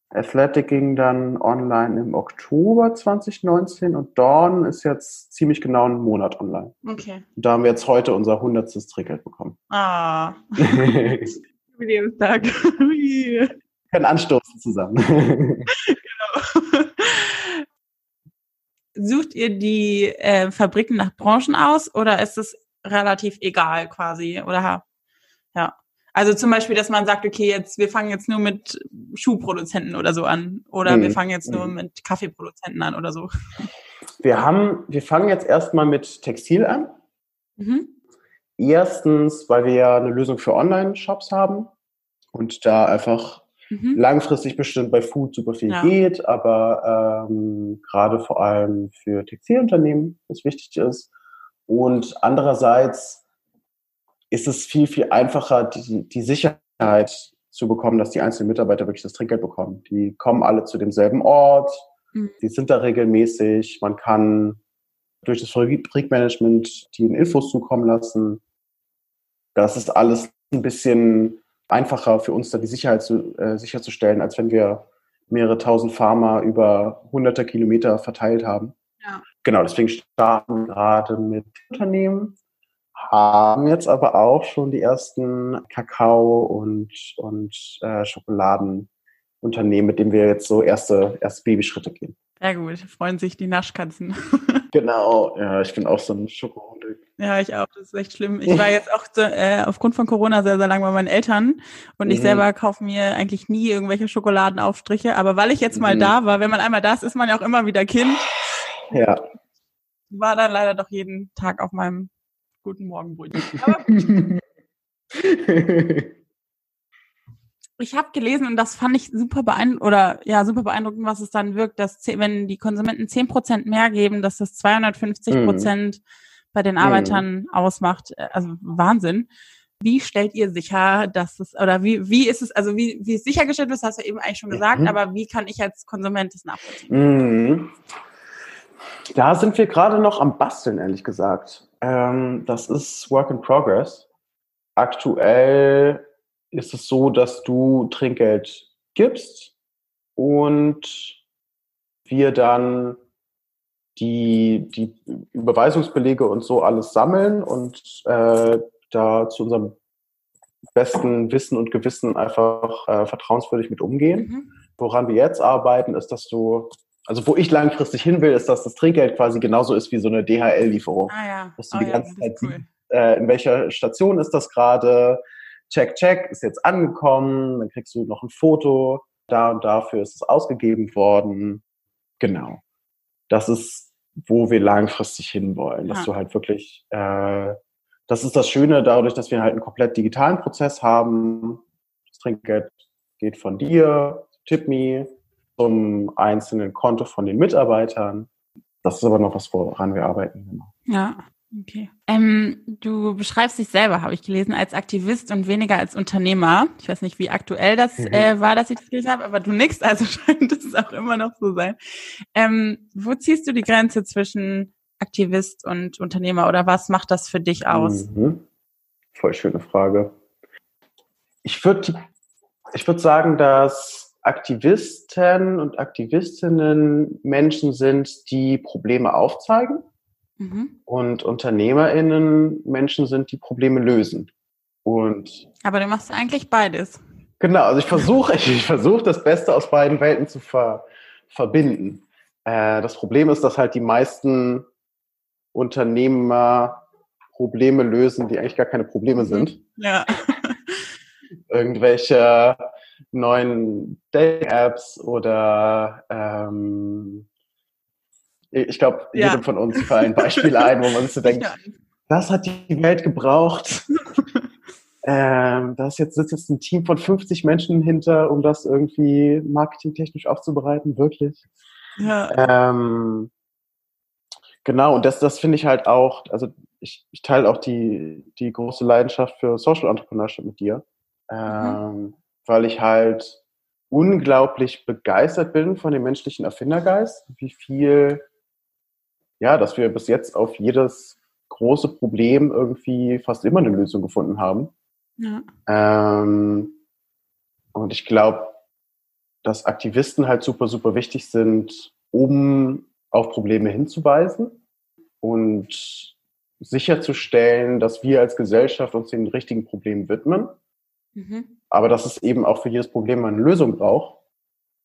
Athletic ging dann online im Oktober 2019 und Dawn ist jetzt ziemlich genau einen Monat online. Okay. Und da haben wir jetzt heute unser hundertstes Trinkgeld bekommen. Ah. Jubiläumstag. Können anstoßen zusammen. genau. Sucht ihr die äh, Fabriken nach Branchen aus oder ist es relativ egal quasi? Oder ja. Also zum Beispiel, dass man sagt, okay, jetzt wir fangen jetzt nur mit Schuhproduzenten oder so an oder mhm. wir fangen jetzt nur mhm. mit Kaffeeproduzenten an oder so. Wir haben, wir fangen jetzt erstmal mit Textil an. Mhm. Erstens, weil wir ja eine Lösung für Online-Shops haben und da einfach mhm. langfristig bestimmt bei Food super viel ja. geht, aber ähm, gerade vor allem für Textilunternehmen, was wichtig ist. Und andererseits ist es viel, viel einfacher, die, die Sicherheit zu bekommen, dass die einzelnen Mitarbeiter wirklich das Trinkgeld bekommen. Die kommen alle zu demselben Ort, mhm. die sind da regelmäßig, man kann durch das Fabrikmanagement die Infos zukommen lassen. Das ist alles ein bisschen einfacher für uns, da die Sicherheit zu, äh, sicherzustellen, als wenn wir mehrere tausend Farmer über hunderte Kilometer verteilt haben. Ja. Genau, deswegen starten wir gerade mit Unternehmen, haben jetzt aber auch schon die ersten Kakao- und, und äh, Schokoladenunternehmen, mit denen wir jetzt so erste, erste Babyschritte gehen. Sehr gut, freuen sich die Naschkatzen. genau, ja, ich bin auch so ein Schokohunde. Ja, ich auch, das ist echt schlimm. Ich war jetzt auch äh, aufgrund von Corona sehr, sehr lange bei meinen Eltern und ich mhm. selber kaufe mir eigentlich nie irgendwelche Schokoladenaufstriche, aber weil ich jetzt mal mhm. da war, wenn man einmal da ist, ist man ja auch immer wieder Kind. Ja. War dann leider doch jeden Tag auf meinem guten Morgenbrötchen. Aber gut. ich habe gelesen und das fand ich super beeindruckend oder ja super beeindruckend, was es dann wirkt, dass wenn die Konsumenten zehn Prozent mehr geben, dass das 250 Prozent mhm. bei den Arbeitern mhm. ausmacht. Also Wahnsinn. Wie stellt ihr sicher, dass es oder wie wie ist es also wie wie es sichergestellt ist, hast du eben eigentlich schon gesagt, mhm. aber wie kann ich als Konsument das nachvollziehen? Mhm. Da sind wir gerade noch am Basteln, ehrlich gesagt. Ähm, das ist Work in Progress. Aktuell ist es so, dass du Trinkgeld gibst und wir dann die, die Überweisungsbelege und so alles sammeln und äh, da zu unserem besten Wissen und Gewissen einfach äh, vertrauenswürdig mit umgehen. Mhm. Woran wir jetzt arbeiten, ist, dass du, also wo ich langfristig hin will, ist, dass das Trinkgeld quasi genauso ist wie so eine DHL-Lieferung. Ah, ja. Dass du oh, die ganze ja, Zeit cool. äh, in welcher Station ist das gerade, check, check, ist jetzt angekommen, dann kriegst du noch ein Foto, da und dafür ist es ausgegeben worden. Genau. Das ist, wo wir langfristig hinwollen, dass ja. du halt wirklich, äh, das ist das Schöne dadurch, dass wir halt einen komplett digitalen Prozess haben. Das Trinkgeld geht von dir, TipMe, zum einzelnen Konto von den Mitarbeitern. Das ist aber noch was, woran wir arbeiten. Genau. Ja, Okay. Ähm, du beschreibst dich selber, habe ich gelesen, als Aktivist und weniger als Unternehmer. Ich weiß nicht, wie aktuell das mhm. äh, war, dass ich das gelesen habe, aber du nix, also scheint es auch immer noch so sein. Ähm, wo ziehst du die Grenze zwischen Aktivist und Unternehmer oder was macht das für dich aus? Mhm. Voll schöne Frage. Ich würde ich würde sagen, dass Aktivisten und Aktivistinnen Menschen sind, die Probleme aufzeigen Mhm. Und UnternehmerInnen Menschen sind, die Probleme lösen. Und Aber du machst eigentlich beides. Genau, also ich versuche ich versuche das Beste aus beiden Welten zu ver, verbinden. Äh, das Problem ist, dass halt die meisten Unternehmer Probleme lösen, die eigentlich gar keine Probleme mhm. sind. Ja. Irgendwelche neuen Dating-Apps oder ähm, ich glaube, ja. jedem von uns fallen Beispiele ein, wo man sich so denkt, das hat die Welt gebraucht. ähm, da ist jetzt, sitzt jetzt ein Team von 50 Menschen hinter, um das irgendwie marketingtechnisch aufzubereiten, wirklich. Ja. Ähm, genau, und das, das finde ich halt auch, also ich, ich teile auch die, die große Leidenschaft für Social Entrepreneurship mit dir, mhm. ähm, mhm. weil ich halt unglaublich begeistert bin von dem menschlichen Erfindergeist, wie viel, ja, dass wir bis jetzt auf jedes große Problem irgendwie fast immer eine Lösung gefunden haben. Ja. Ähm, und ich glaube, dass Aktivisten halt super, super wichtig sind, um auf Probleme hinzuweisen und sicherzustellen, dass wir als Gesellschaft uns den richtigen Problemen widmen. Mhm. Aber dass es eben auch für jedes Problem eine Lösung braucht.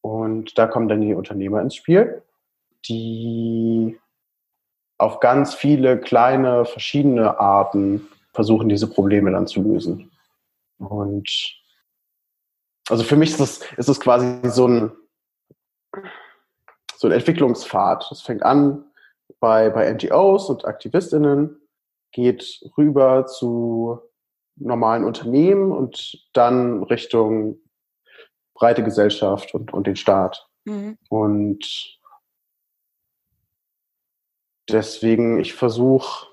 Und da kommen dann die Unternehmer ins Spiel, die auf ganz viele kleine, verschiedene Arten versuchen, diese Probleme dann zu lösen. Und also für mich ist es, ist es quasi so ein, so ein Entwicklungspfad. Es fängt an bei, bei NGOs und AktivistInnen, geht rüber zu normalen Unternehmen und dann Richtung breite Gesellschaft und, und den Staat. Mhm. Und deswegen, ich versuche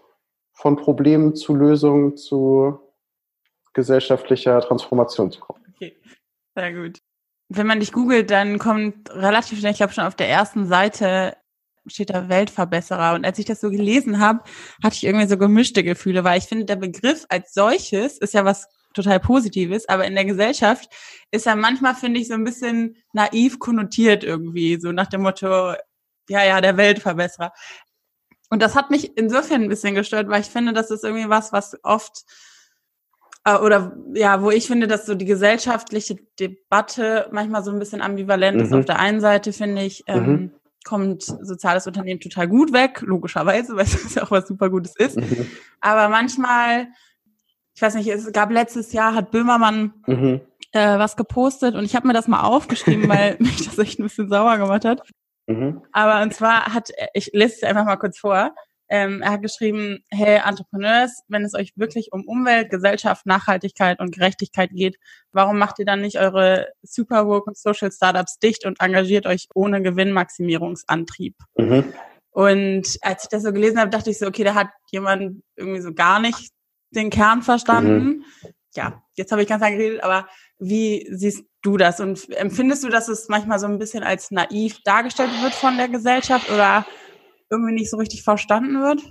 von Problemen zu Lösungen zu gesellschaftlicher Transformation zu kommen. Okay, sehr gut. Wenn man dich googelt, dann kommt relativ schnell, ich glaube schon auf der ersten Seite steht da Weltverbesserer. Und als ich das so gelesen habe, hatte ich irgendwie so gemischte Gefühle, weil ich finde, der Begriff als solches ist ja was total Positives, aber in der Gesellschaft ist er manchmal, finde ich, so ein bisschen naiv konnotiert irgendwie, so nach dem Motto, ja, ja, der Weltverbesserer. Und das hat mich insofern ein bisschen gestört, weil ich finde, das ist irgendwie was, was oft äh, oder ja, wo ich finde, dass so die gesellschaftliche Debatte manchmal so ein bisschen ambivalent mhm. ist. Auf der einen Seite finde ich, ähm, mhm. kommt soziales Unternehmen total gut weg, logischerweise, weil es ja auch was super Gutes ist. Mhm. Aber manchmal, ich weiß nicht, es gab letztes Jahr, hat Böhmermann mhm. äh, was gepostet und ich habe mir das mal aufgeschrieben, weil mich das echt ein bisschen sauer gemacht hat. Mhm. Aber und zwar hat, ich lese es einfach mal kurz vor. Ähm, er hat geschrieben, hey Entrepreneurs, wenn es euch wirklich um Umwelt, Gesellschaft, Nachhaltigkeit und Gerechtigkeit geht, warum macht ihr dann nicht eure Superwork und Social Startups dicht und engagiert euch ohne Gewinnmaximierungsantrieb? Mhm. Und als ich das so gelesen habe, dachte ich so, okay, da hat jemand irgendwie so gar nicht den Kern verstanden. Mhm. Ja, jetzt habe ich ganz lange geredet, aber wie siehst du das? Und empfindest du, dass es manchmal so ein bisschen als naiv dargestellt wird von der Gesellschaft oder irgendwie nicht so richtig verstanden wird?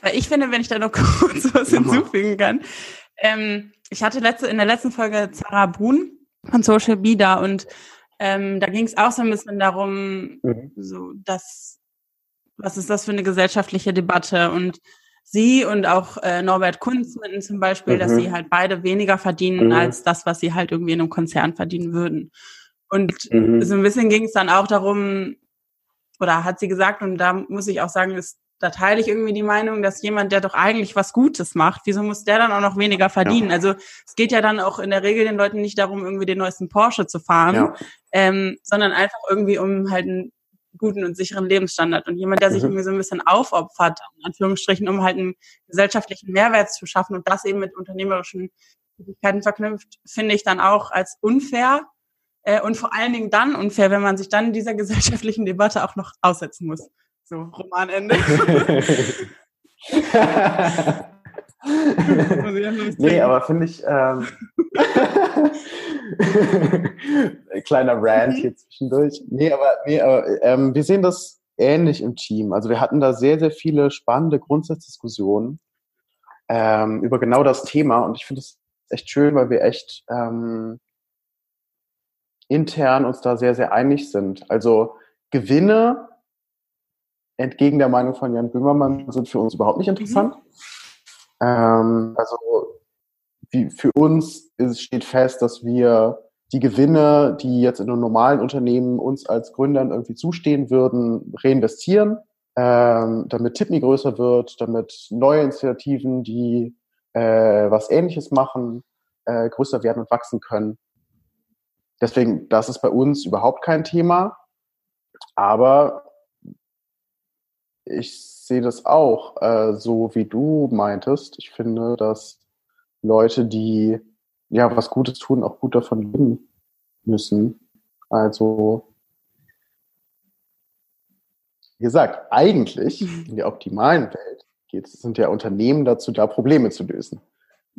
Weil ich finde, wenn ich da noch kurz was hinzufügen kann, ähm, ich hatte letzte, in der letzten Folge Zara Brun von Social Be da und ähm, da ging es auch so ein bisschen darum, mhm. so dass was ist das für eine gesellschaftliche Debatte und sie und auch äh, Norbert Kunzmitten zum Beispiel, mhm. dass sie halt beide weniger verdienen mhm. als das, was sie halt irgendwie in einem Konzern verdienen würden. Und mhm. so ein bisschen ging es dann auch darum, oder hat sie gesagt, und da muss ich auch sagen, ist, da teile ich irgendwie die Meinung, dass jemand, der doch eigentlich was Gutes macht, wieso muss der dann auch noch weniger verdienen? Ja. Also es geht ja dann auch in der Regel den Leuten nicht darum, irgendwie den neuesten Porsche zu fahren, ja. ähm, sondern einfach irgendwie um halt einen guten und sicheren Lebensstandard. Und jemand, der sich mhm. irgendwie so ein bisschen aufopfert, in Anführungsstrichen, um halt einen gesellschaftlichen Mehrwert zu schaffen und das eben mit unternehmerischen Tätigkeiten verknüpft, finde ich dann auch als unfair äh, und vor allen Dingen dann unfair, wenn man sich dann dieser gesellschaftlichen Debatte auch noch aussetzen muss. So, Romanende. nee, aber finde ich, ähm, kleiner Rant hier zwischendurch. Nee, aber, nee, aber ähm, wir sehen das ähnlich im Team. Also wir hatten da sehr, sehr viele spannende Grundsatzdiskussionen ähm, über genau das Thema und ich finde es echt schön, weil wir echt ähm, intern uns da sehr, sehr einig sind. Also Gewinne, entgegen der Meinung von Jan Böhmermann, sind für uns überhaupt nicht interessant. Mhm. Ähm, also wie, für uns ist, steht fest, dass wir die Gewinne, die jetzt in einem normalen Unternehmen uns als Gründern irgendwie zustehen würden, reinvestieren, ähm, damit Tipney größer wird, damit neue Initiativen, die äh, was Ähnliches machen, äh, größer werden und wachsen können. Deswegen, das ist bei uns überhaupt kein Thema. Aber ich sehe das auch äh, so, wie du meintest. Ich finde, dass Leute, die ja was Gutes tun, auch gut davon leben müssen. Also, wie gesagt, eigentlich mhm. in der optimalen Welt geht, sind ja Unternehmen dazu da, Probleme zu lösen.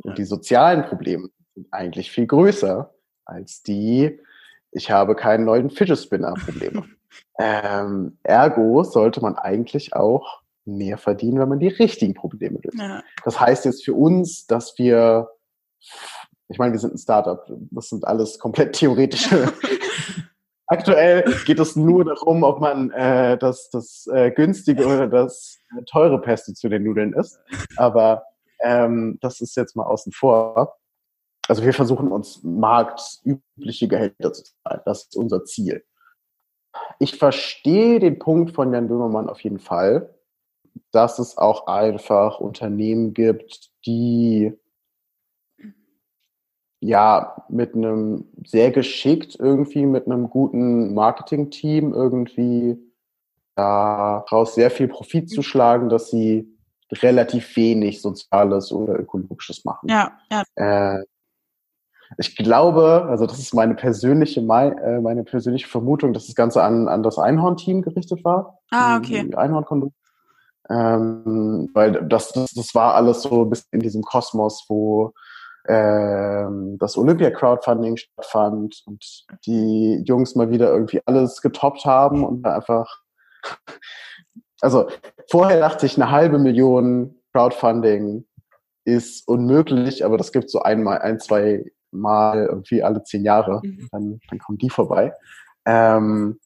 Und die sozialen Probleme sind eigentlich viel größer als die, ich habe keinen neuen Fidget Spinner Probleme. ähm, ergo sollte man eigentlich auch mehr verdienen, wenn man die richtigen Probleme löst. Ja. Das heißt jetzt für uns, dass wir, ich meine, wir sind ein Startup, das sind alles komplett theoretische. Aktuell geht es nur darum, ob man äh, das, das äh, günstige oder das teure Pesto zu den Nudeln isst. Aber ähm, das ist jetzt mal außen vor. Also wir versuchen uns marktübliche Gehälter zu zahlen. Das ist unser Ziel. Ich verstehe den Punkt von Jan Böhmermann auf jeden Fall dass es auch einfach Unternehmen gibt, die ja mit einem sehr geschickt irgendwie mit einem guten Marketing-Team irgendwie daraus sehr viel Profit zu schlagen, dass sie relativ wenig Soziales oder Ökologisches machen. Ja, ja. Äh, ich glaube, also das ist meine persönliche, äh, meine persönliche Vermutung, dass das Ganze an, an das Einhorn-Team gerichtet war. Ah, okay. Einhorn-Kondom. Ähm, weil das, das, das war alles so bis in diesem Kosmos, wo ähm, das Olympia-Crowdfunding stattfand und die Jungs mal wieder irgendwie alles getoppt haben und einfach, also vorher dachte ich, eine halbe Million Crowdfunding ist unmöglich, aber das gibt so einmal, ein, zwei Mal irgendwie alle zehn Jahre, mhm. dann, dann kommen die vorbei. Ähm,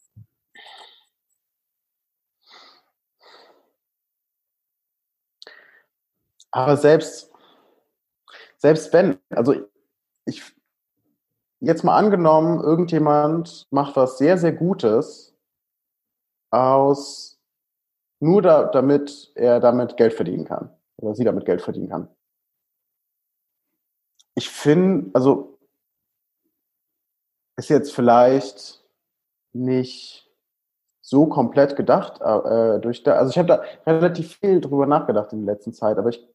Aber selbst, selbst wenn, also ich, jetzt mal angenommen, irgendjemand macht was sehr, sehr Gutes aus, nur da, damit er damit Geld verdienen kann. Oder sie damit Geld verdienen kann. Ich finde, also, ist jetzt vielleicht nicht so komplett gedacht äh, durch da, also ich habe da relativ viel drüber nachgedacht in der letzten Zeit, aber ich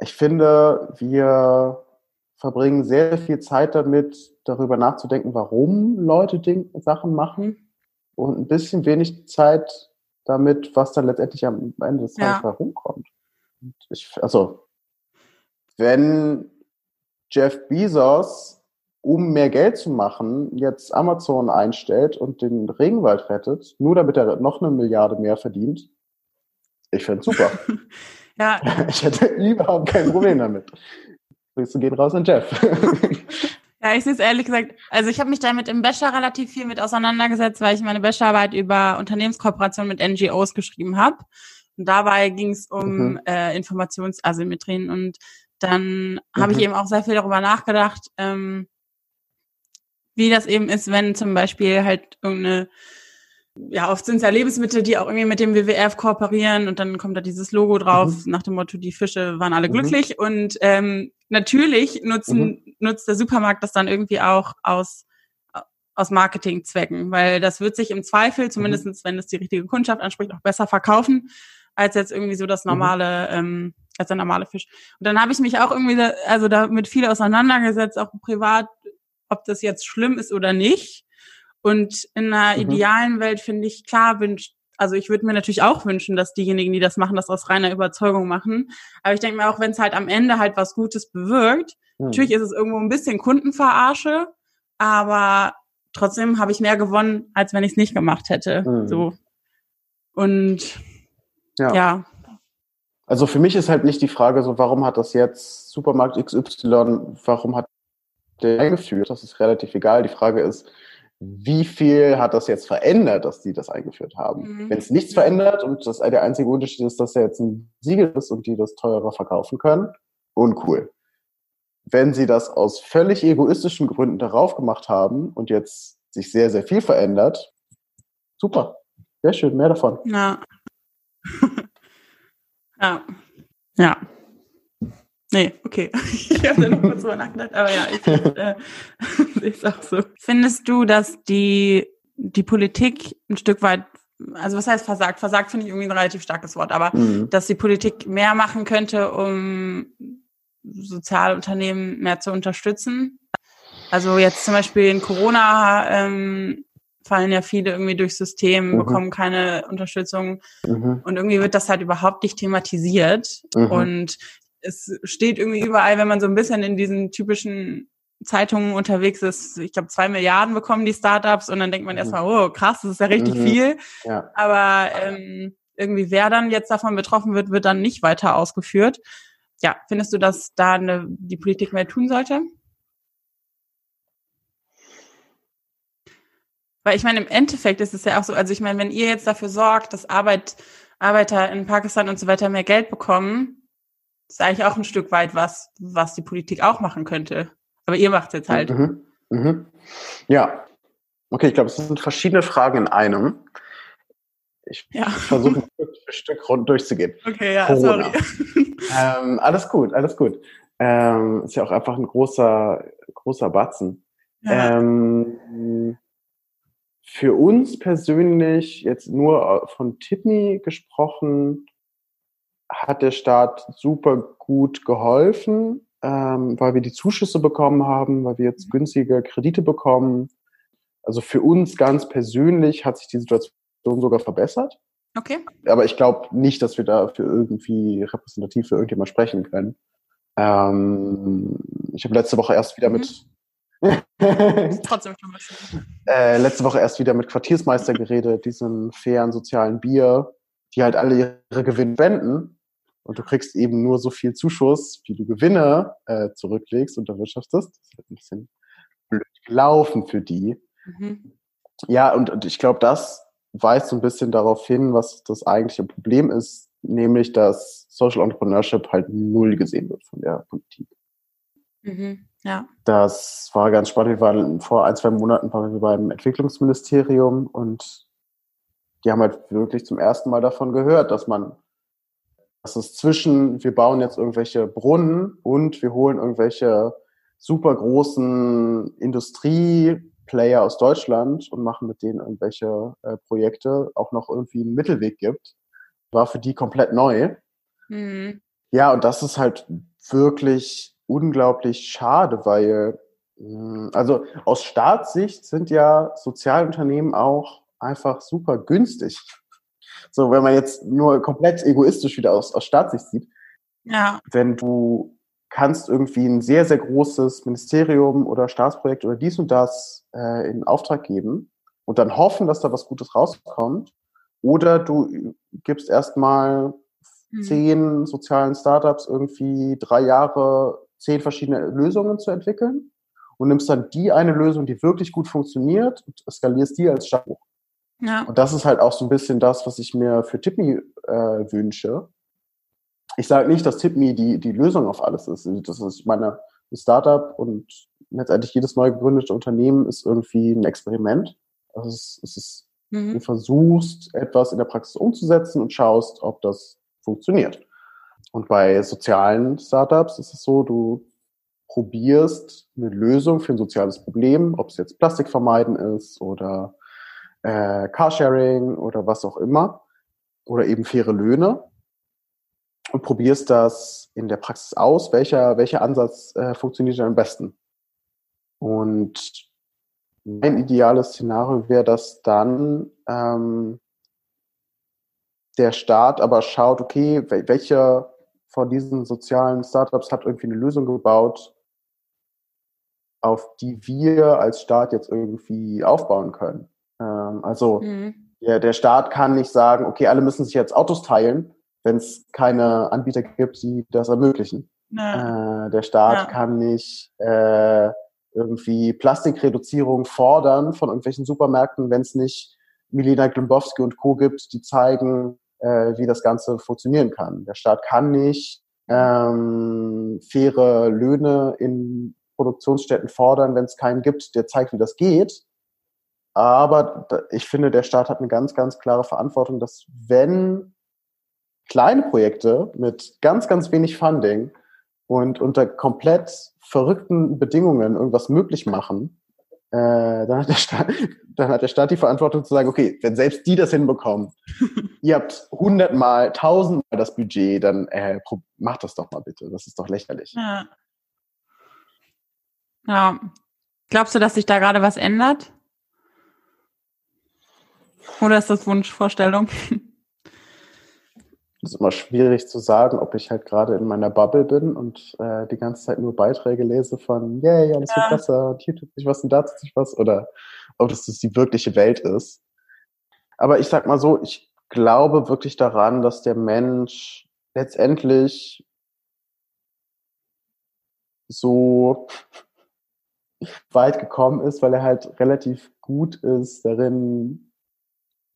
ich finde, wir verbringen sehr viel Zeit damit, darüber nachzudenken, warum Leute Ding, Sachen machen und ein bisschen wenig Zeit damit, was dann letztendlich am Ende des Tages ja. herumkommt. Ich, also, wenn Jeff Bezos, um mehr Geld zu machen, jetzt Amazon einstellt und den Regenwald rettet, nur damit er noch eine Milliarde mehr verdient, ich finde super. Ja. Ich hätte überhaupt kein Problem damit. Grüße gehen raus an Jeff. Ja, ich sehe es ehrlich gesagt, also ich habe mich damit im Bachelor relativ viel mit auseinandergesetzt, weil ich meine Bachelorarbeit über Unternehmenskooperation mit NGOs geschrieben habe. Und dabei ging es um mhm. äh, Informationsasymmetrien. Und dann habe mhm. ich eben auch sehr viel darüber nachgedacht, ähm, wie das eben ist, wenn zum Beispiel halt irgendeine ja, oft sind es ja Lebensmittel, die auch irgendwie mit dem WWF kooperieren und dann kommt da dieses Logo drauf mhm. nach dem Motto, die Fische waren alle mhm. glücklich und ähm, natürlich nutzen, mhm. nutzt der Supermarkt das dann irgendwie auch aus aus Marketingzwecken, weil das wird sich im Zweifel, zumindest mhm. wenn es die richtige Kundschaft anspricht, auch besser verkaufen, als jetzt irgendwie so das mhm. normale, ähm, als der normale Fisch. Und dann habe ich mich auch irgendwie, da, also damit viel auseinandergesetzt, auch privat, ob das jetzt schlimm ist oder nicht. Und in einer mhm. idealen Welt finde ich klar wünscht, also ich würde mir natürlich auch wünschen, dass diejenigen, die das machen, das aus reiner Überzeugung machen. Aber ich denke mir auch, wenn es halt am Ende halt was Gutes bewirkt, mhm. natürlich ist es irgendwo ein bisschen Kundenverarsche, aber trotzdem habe ich mehr gewonnen, als wenn ich es nicht gemacht hätte. Mhm. So. Und ja. ja. Also für mich ist halt nicht die Frage so, warum hat das jetzt Supermarkt XY, warum hat der eingeführt? Das ist relativ egal. Die Frage ist, wie viel hat das jetzt verändert, dass die das eingeführt haben? Mhm. Wenn es nichts verändert und das der einzige Unterschied ist, dass er jetzt ein Siegel ist und die das teurer verkaufen können, uncool. Wenn sie das aus völlig egoistischen Gründen darauf gemacht haben und jetzt sich sehr, sehr viel verändert, super. Sehr schön, mehr davon. Ja. Ja. Ja. Nee, okay. Ich habe da noch kurz drüber nachgedacht, aber ja, ich äh, sehe es auch so. Findest du, dass die, die Politik ein Stück weit also was heißt versagt? Versagt finde ich irgendwie ein relativ starkes Wort, aber mhm. dass die Politik mehr machen könnte, um Sozialunternehmen mehr zu unterstützen. Also jetzt zum Beispiel in Corona ähm, fallen ja viele irgendwie durchs System, mhm. bekommen keine Unterstützung mhm. und irgendwie wird das halt überhaupt nicht thematisiert mhm. und es steht irgendwie überall, wenn man so ein bisschen in diesen typischen Zeitungen unterwegs ist, ich glaube, zwei Milliarden bekommen die Startups und dann denkt man mhm. erstmal, oh krass, das ist ja richtig mhm. viel. Ja. Aber ähm, irgendwie wer dann jetzt davon betroffen wird, wird dann nicht weiter ausgeführt. Ja, findest du, dass da eine, die Politik mehr tun sollte? Weil ich meine, im Endeffekt ist es ja auch so, also ich meine, wenn ihr jetzt dafür sorgt, dass Arbeit, Arbeiter in Pakistan und so weiter mehr Geld bekommen, ist eigentlich auch ein Stück weit was, was die Politik auch machen könnte. Aber ihr macht es jetzt halt. Mhm. Mhm. Ja. Okay, ich glaube, es sind verschiedene Fragen in einem. Ich ja. versuche Stück für Stück rund durchzugehen. Okay, ja, Corona. sorry. ähm, alles gut, alles gut. Ähm, ist ja auch einfach ein großer, großer Batzen. Ja. Ähm, für uns persönlich, jetzt nur von Tipney gesprochen, hat der Staat super gut geholfen, ähm, weil wir die Zuschüsse bekommen haben, weil wir jetzt mhm. günstige Kredite bekommen. Also für uns ganz persönlich hat sich die Situation sogar verbessert. Okay. Aber ich glaube nicht, dass wir da für irgendwie repräsentativ für irgendjemand sprechen können. Ähm, ich habe letzte Woche erst wieder mhm. mit Trotzdem schon was. Äh, letzte Woche erst wieder mit Quartiersmeister geredet, diesen fairen sozialen Bier, die halt alle ihre Gewinne wenden. Und du kriegst eben nur so viel Zuschuss, wie du Gewinne äh, zurücklegst und erwirtschaftest. Das ist halt ein bisschen blöd gelaufen für die. Mhm. Ja, und, und ich glaube, das weist so ein bisschen darauf hin, was das eigentliche Problem ist, nämlich dass Social Entrepreneurship halt null gesehen wird von der Politik. Mhm. Ja. Das war ganz spannend. Wir waren vor ein, zwei Monaten waren wir beim Entwicklungsministerium und die haben halt wirklich zum ersten Mal davon gehört, dass man, dass es zwischen, wir bauen jetzt irgendwelche Brunnen und wir holen irgendwelche super großen Industrieplayer aus Deutschland und machen mit denen irgendwelche äh, Projekte, auch noch irgendwie einen Mittelweg gibt. War für die komplett neu. Mhm. Ja, und das ist halt wirklich unglaublich schade, weil hm, also aus Staatssicht sind ja Sozialunternehmen auch einfach super günstig. So, wenn man jetzt nur komplett egoistisch wieder aus, aus Staatssicht sieht. Ja. Wenn du kannst irgendwie ein sehr, sehr großes Ministerium oder Staatsprojekt oder dies und das äh, in Auftrag geben und dann hoffen, dass da was Gutes rauskommt. Oder du gibst erstmal hm. zehn sozialen Startups irgendwie drei Jahre zehn verschiedene Lösungen zu entwickeln und nimmst dann die eine Lösung, die wirklich gut funktioniert und skalierst die als Stabbuch. Ja. Und das ist halt auch so ein bisschen das, was ich mir für Tipme äh, wünsche. Ich sage nicht, dass Tipme die, die Lösung auf alles ist. Das ist meine ein Startup und letztendlich jedes neu gegründete Unternehmen ist irgendwie ein Experiment. Also es, es ist, mhm. du versuchst etwas in der Praxis umzusetzen und schaust, ob das funktioniert. Und bei sozialen Startups ist es so, du probierst eine Lösung für ein soziales Problem, ob es jetzt Plastik vermeiden ist oder äh, Carsharing oder was auch immer oder eben faire Löhne und probierst das in der Praxis aus, welcher, welcher Ansatz äh, funktioniert am besten. Und mein ideales Szenario wäre, dass dann ähm, der Staat aber schaut, okay, welche von diesen sozialen Startups hat irgendwie eine Lösung gebaut, auf die wir als Staat jetzt irgendwie aufbauen können. Ähm, also mhm. der, der Staat kann nicht sagen, okay, alle müssen sich jetzt Autos teilen, wenn es keine Anbieter gibt, die das ermöglichen. Ja. Äh, der Staat ja. kann nicht äh, irgendwie Plastikreduzierung fordern von irgendwelchen Supermärkten, wenn es nicht Milena Glimbowski und Co. gibt, die zeigen, äh, wie das Ganze funktionieren kann. Der Staat kann nicht ähm, faire Löhne in Produktionsstätten fordern, wenn es keinen gibt, der zeigt, wie das geht. Aber ich finde, der Staat hat eine ganz, ganz klare Verantwortung, dass wenn kleine Projekte mit ganz, ganz wenig Funding und unter komplett verrückten Bedingungen irgendwas möglich machen, äh, dann, hat der Staat, dann hat der Staat die Verantwortung zu sagen, okay, wenn selbst die das hinbekommen, ihr habt hundertmal, tausendmal das Budget, dann äh, macht das doch mal bitte. Das ist doch lächerlich. Ja. ja. Glaubst du, dass sich da gerade was ändert? Oder ist das Wunschvorstellung? Es ist immer schwierig zu sagen, ob ich halt gerade in meiner Bubble bin und äh, die ganze Zeit nur Beiträge lese von, yay, alles ja. wird besser und hier tut sich was und da tut sich was oder ob das, das die wirkliche Welt ist. Aber ich sag mal so, ich glaube wirklich daran, dass der Mensch letztendlich so weit gekommen ist, weil er halt relativ gut ist darin,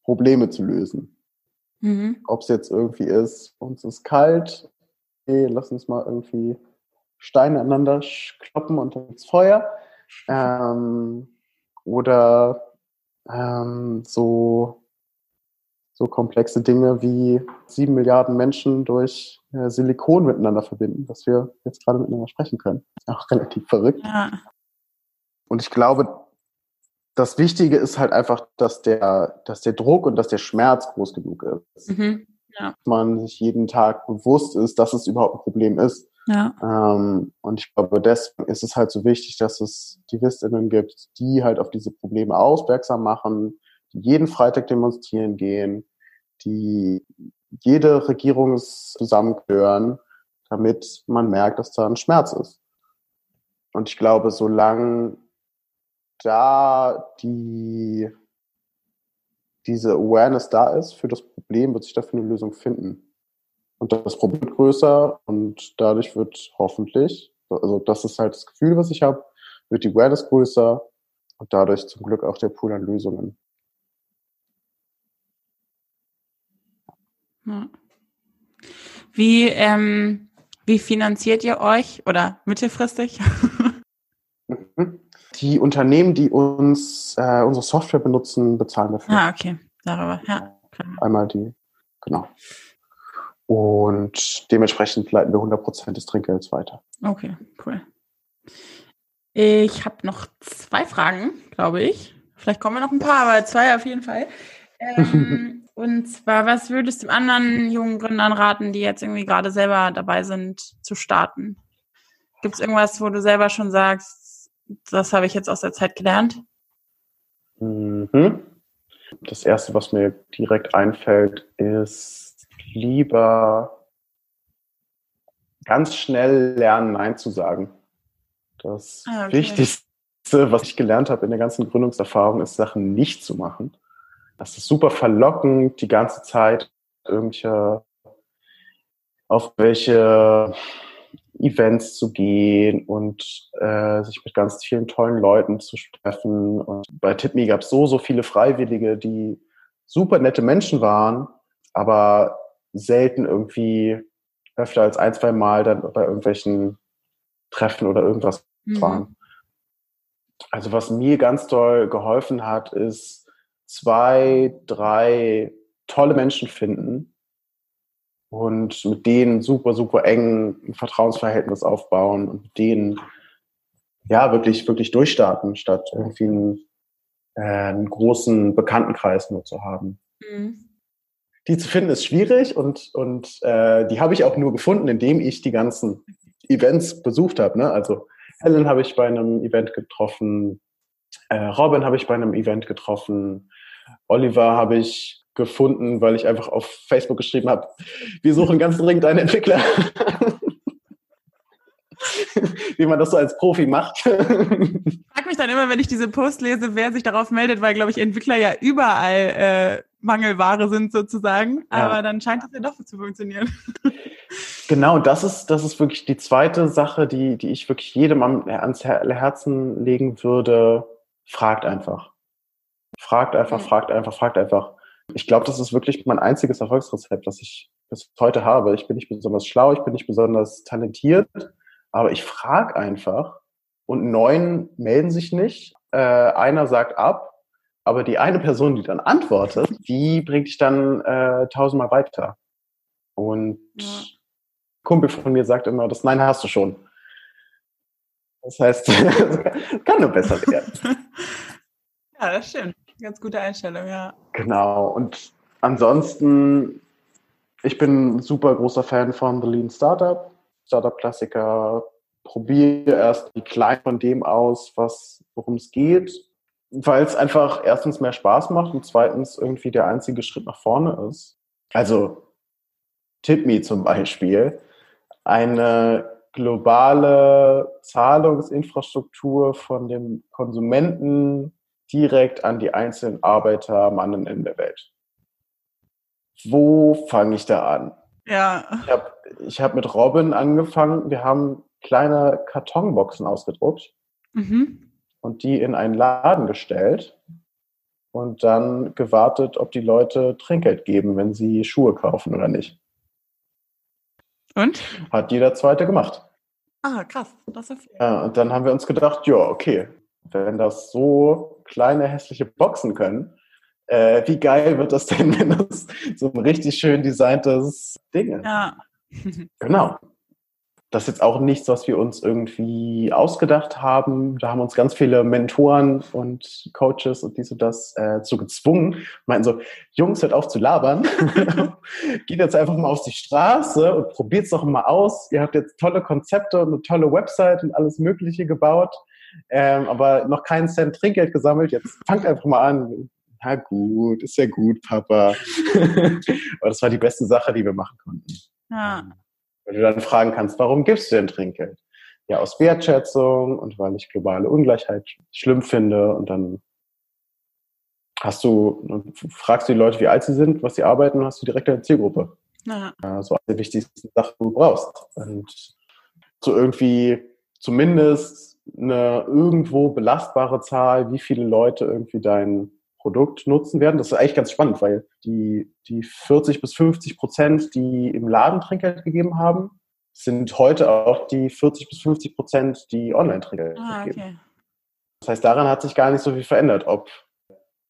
Probleme zu lösen. Mhm. Ob es jetzt irgendwie ist, uns ist kalt, okay, lass uns mal irgendwie Steine aneinander kloppen und dann ins Feuer. Ähm, oder ähm, so, so komplexe Dinge wie sieben Milliarden Menschen durch äh, Silikon miteinander verbinden, dass wir jetzt gerade miteinander sprechen können. Auch relativ verrückt. Ja. Und ich glaube, das Wichtige ist halt einfach, dass der, dass der Druck und dass der Schmerz groß genug ist. Mhm, ja. Dass man sich jeden Tag bewusst ist, dass es überhaupt ein Problem ist. Ja. Ähm, und ich glaube, deswegen ist es halt so wichtig, dass es Aktivistinnen gibt, die halt auf diese Probleme aufmerksam machen, die jeden Freitag demonstrieren gehen, die jede Regierung zusammengehören, damit man merkt, dass da ein Schmerz ist. Und ich glaube, solange da die, diese Awareness da ist für das Problem, wird sich dafür eine Lösung finden. Und das Problem wird größer und dadurch wird hoffentlich, also das ist halt das Gefühl, was ich habe, wird die Awareness größer und dadurch zum Glück auch der Pool an Lösungen. Wie, ähm, wie finanziert ihr euch oder mittelfristig? Die Unternehmen, die uns äh, unsere Software benutzen, bezahlen dafür. Ah, okay. Darüber, ja. Klar. Einmal die, genau. Und dementsprechend leiten wir 100% des Trinkgelds weiter. Okay, cool. Ich habe noch zwei Fragen, glaube ich. Vielleicht kommen wir noch ein paar, aber zwei auf jeden Fall. Ähm, und zwar, was würdest du anderen jungen Gründern raten, die jetzt irgendwie gerade selber dabei sind, zu starten? Gibt es irgendwas, wo du selber schon sagst, das habe ich jetzt aus der Zeit gelernt. Mhm. Das erste, was mir direkt einfällt, ist lieber ganz schnell lernen, Nein zu sagen. Das ah, okay. Wichtigste, was ich gelernt habe in der ganzen Gründungserfahrung, ist Sachen nicht zu machen. Das ist super verlockend, die ganze Zeit irgendwelche auf welche Events zu gehen und äh, sich mit ganz vielen tollen Leuten zu treffen. Und bei TipMe gab es so, so viele Freiwillige, die super nette Menschen waren, aber selten irgendwie öfter als ein, zwei Mal dann bei irgendwelchen Treffen oder irgendwas mhm. waren. Also was mir ganz toll geholfen hat, ist zwei, drei tolle Menschen finden, und mit denen super, super eng ein Vertrauensverhältnis aufbauen und mit denen ja wirklich, wirklich durchstarten, statt irgendwie einen, äh, einen großen Bekanntenkreis nur zu haben. Mhm. Die zu finden ist schwierig und, und äh, die habe ich auch nur gefunden, indem ich die ganzen Events besucht habe. Ne? Also Helen habe ich bei einem Event getroffen, äh, Robin habe ich bei einem Event getroffen, Oliver habe ich gefunden, weil ich einfach auf Facebook geschrieben habe, wir suchen ganz dringend einen Entwickler. Wie man das so als Profi macht. Ich frage mich dann immer, wenn ich diese Post lese, wer sich darauf meldet, weil, glaube ich, Entwickler ja überall äh, Mangelware sind sozusagen. Aber ja. dann scheint es ja doch zu funktionieren. Genau, das ist, das ist wirklich die zweite Sache, die, die ich wirklich jedem ans Herzen legen würde. Fragt einfach. Fragt einfach, fragt einfach, fragt einfach. Ich glaube, das ist wirklich mein einziges Erfolgsrezept, das ich bis heute habe. Ich bin nicht besonders schlau, ich bin nicht besonders talentiert, aber ich frage einfach und neun melden sich nicht. Äh, einer sagt ab, aber die eine Person, die dann antwortet, die bringt dich dann äh, tausendmal weiter. Und ja. Kumpel von mir sagt immer, das Nein hast du schon. Das heißt, kann nur besser werden. Ja, das stimmt. Ganz gute Einstellung, ja. Genau. Und ansonsten, ich bin super großer Fan von The Lean Startup, Startup-Klassiker. Probiere erst die klein von dem aus, was, worum es geht, weil es einfach erstens mehr Spaß macht und zweitens irgendwie der einzige Schritt nach vorne ist. Also TipMe zum Beispiel, eine globale Zahlungsinfrastruktur von dem Konsumenten direkt an die einzelnen Arbeiter anderen Ende der Welt. Wo fange ich da an? Ja. Ich habe ich hab mit Robin angefangen. Wir haben kleine Kartonboxen ausgedruckt mhm. und die in einen Laden gestellt und dann gewartet, ob die Leute Trinkgeld geben, wenn sie Schuhe kaufen oder nicht. Und? Hat jeder Zweite gemacht. Ah, krass. Das ist viel. Ja, und dann haben wir uns gedacht, ja, okay, wenn das so kleine hässliche Boxen können, äh, wie geil wird das denn, wenn das so ein richtig schön designtes Ding ist? Ja. genau das ist jetzt auch nichts, was wir uns irgendwie ausgedacht haben. Da haben uns ganz viele Mentoren und Coaches und dies und das äh, zu gezwungen. Meinten so, Jungs, hört auf zu labern. Geht jetzt einfach mal auf die Straße und probiert es doch mal aus. Ihr habt jetzt tolle Konzepte und eine tolle Website und alles Mögliche gebaut, ähm, aber noch keinen Cent Trinkgeld gesammelt. Jetzt fangt einfach mal an. Na gut, ist ja gut, Papa. aber das war die beste Sache, die wir machen konnten. Ja. Weil du dann fragen kannst, warum gibst du denn Trinkgeld? Ja, aus Wertschätzung und weil ich globale Ungleichheit schlimm finde und dann hast du, fragst du die Leute, wie alt sie sind, was sie arbeiten, hast du direkt eine Zielgruppe. Ja. So eine wichtigsten Sachen, die du brauchst. Und so irgendwie zumindest eine irgendwo belastbare Zahl, wie viele Leute irgendwie dein Produkt nutzen werden. Das ist eigentlich ganz spannend, weil die, die 40 bis 50 Prozent, die im Laden Trinkgeld gegeben haben, sind heute auch die 40 bis 50 Prozent, die online Trinkgeld ah, geben. Okay. Das heißt, daran hat sich gar nicht so viel verändert. Ob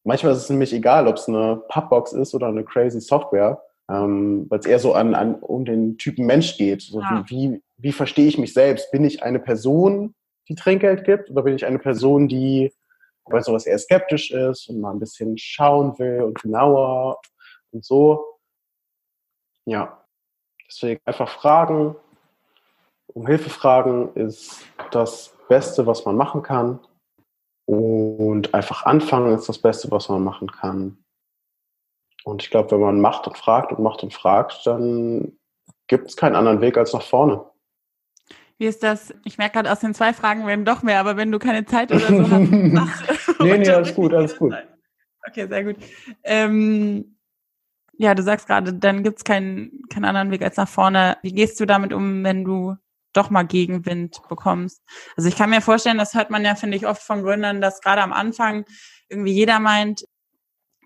manchmal ist es nämlich egal, ob es eine Pubbox ist oder eine crazy Software, ähm, weil es eher so an, an um den Typen Mensch geht. So ah. wie, wie, wie verstehe ich mich selbst? Bin ich eine Person, die Trinkgeld gibt, oder bin ich eine Person, die weil sowas eher skeptisch ist und mal ein bisschen schauen will und genauer und so. Ja, deswegen einfach fragen, um Hilfe fragen ist das Beste, was man machen kann. Und einfach anfangen ist das Beste, was man machen kann. Und ich glaube, wenn man macht und fragt und macht und fragt, dann gibt es keinen anderen Weg als nach vorne. Wie ist das? Ich merke gerade, aus den zwei Fragen werden doch mehr, aber wenn du keine Zeit oder so hast, mach. nee, nee, alles gut, alles gut. Okay, sehr gut. Ähm, ja, du sagst gerade, dann gibt's keinen, keinen anderen Weg als nach vorne. Wie gehst du damit um, wenn du doch mal Gegenwind bekommst? Also ich kann mir vorstellen, das hört man ja, finde ich, oft von Gründern, dass gerade am Anfang irgendwie jeder meint,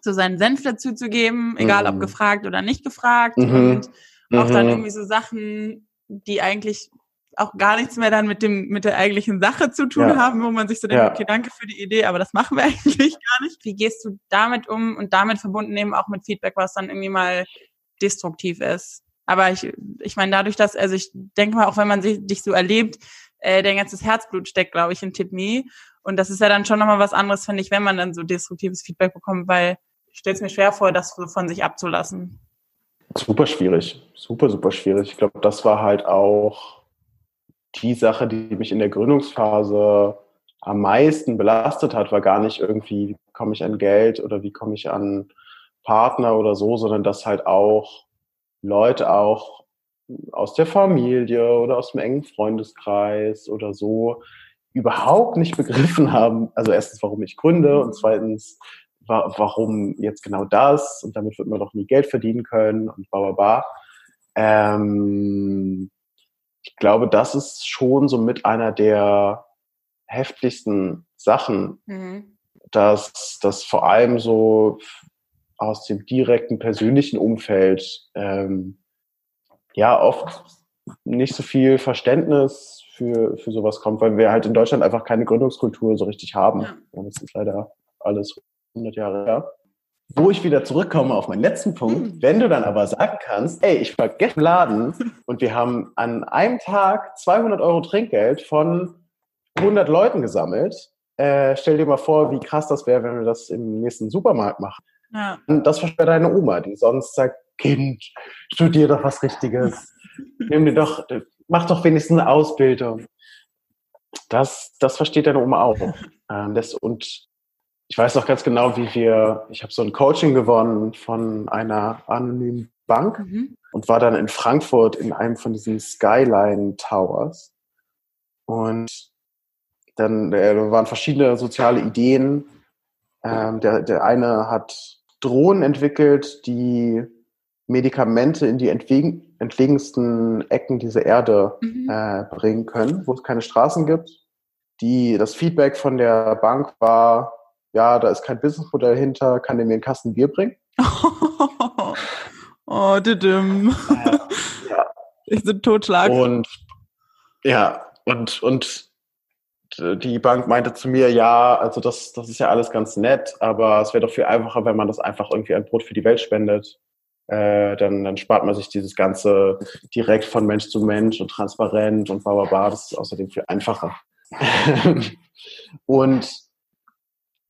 so seinen Senf dazu zu geben, egal mhm. ob gefragt oder nicht gefragt. Mhm. Und auch mhm. dann irgendwie so Sachen, die eigentlich auch gar nichts mehr dann mit dem mit der eigentlichen Sache zu tun ja. haben, wo man sich so denkt, ja. okay, danke für die Idee, aber das machen wir eigentlich gar nicht. Wie gehst du damit um und damit verbunden eben auch mit Feedback, was dann irgendwie mal destruktiv ist? Aber ich, ich meine, dadurch, dass, also ich denke mal, auch wenn man sich, dich so erlebt, äh, dein ganzes Herzblut steckt, glaube ich, in Tip Me. Und das ist ja dann schon nochmal was anderes, finde ich, wenn man dann so destruktives Feedback bekommt, weil ich stelle es mir schwer vor, das von sich abzulassen. Super schwierig. Super, super schwierig. Ich glaube, das war halt auch die Sache, die mich in der Gründungsphase am meisten belastet hat, war gar nicht irgendwie, wie komme ich an Geld oder wie komme ich an Partner oder so, sondern dass halt auch Leute auch aus der Familie oder aus dem engen Freundeskreis oder so überhaupt nicht begriffen haben, also erstens, warum ich gründe und zweitens, warum jetzt genau das und damit wird man doch nie Geld verdienen können und bla bla bla. Ähm, ich glaube, das ist schon so mit einer der heftigsten Sachen, mhm. dass das vor allem so aus dem direkten persönlichen Umfeld ähm, ja oft nicht so viel Verständnis für, für sowas kommt, weil wir halt in Deutschland einfach keine Gründungskultur so richtig haben. Ja. Das ist leider alles 100 Jahre her wo ich wieder zurückkomme auf meinen letzten Punkt, mhm. wenn du dann aber sagen kannst, ey, ich vergesse im Laden und wir haben an einem Tag 200 Euro Trinkgeld von 100 Leuten gesammelt, äh, stell dir mal vor, wie krass das wäre, wenn wir das im nächsten Supermarkt machen. Ja. Und das wäre deine Oma, die sonst sagt, Kind, studier doch was Richtiges. Nimm dir doch, mach doch wenigstens eine Ausbildung. Das, das versteht deine Oma auch. Ähm, das, und ich weiß noch ganz genau, wie wir, ich habe so ein Coaching gewonnen von einer anonymen Bank mhm. und war dann in Frankfurt in einem von diesen Skyline Towers. Und dann äh, waren verschiedene soziale Ideen. Ähm, der, der eine hat Drohnen entwickelt, die Medikamente in die entwegen, entlegensten Ecken dieser Erde mhm. äh, bringen können, wo es keine Straßen gibt. Die, das Feedback von der Bank war, ja, da ist kein Businessmodell hinter, kann der mir einen Kasten Bier bringen? oh, düdüm. Äh, ja. Ich bin totschlag. Und ja, und, und die Bank meinte zu mir, ja, also das, das ist ja alles ganz nett, aber es wäre doch viel einfacher, wenn man das einfach irgendwie ein Brot für die Welt spendet. Äh, dann, dann spart man sich dieses Ganze direkt von Mensch zu Mensch und transparent und bla bla bla. Das ist außerdem viel einfacher. und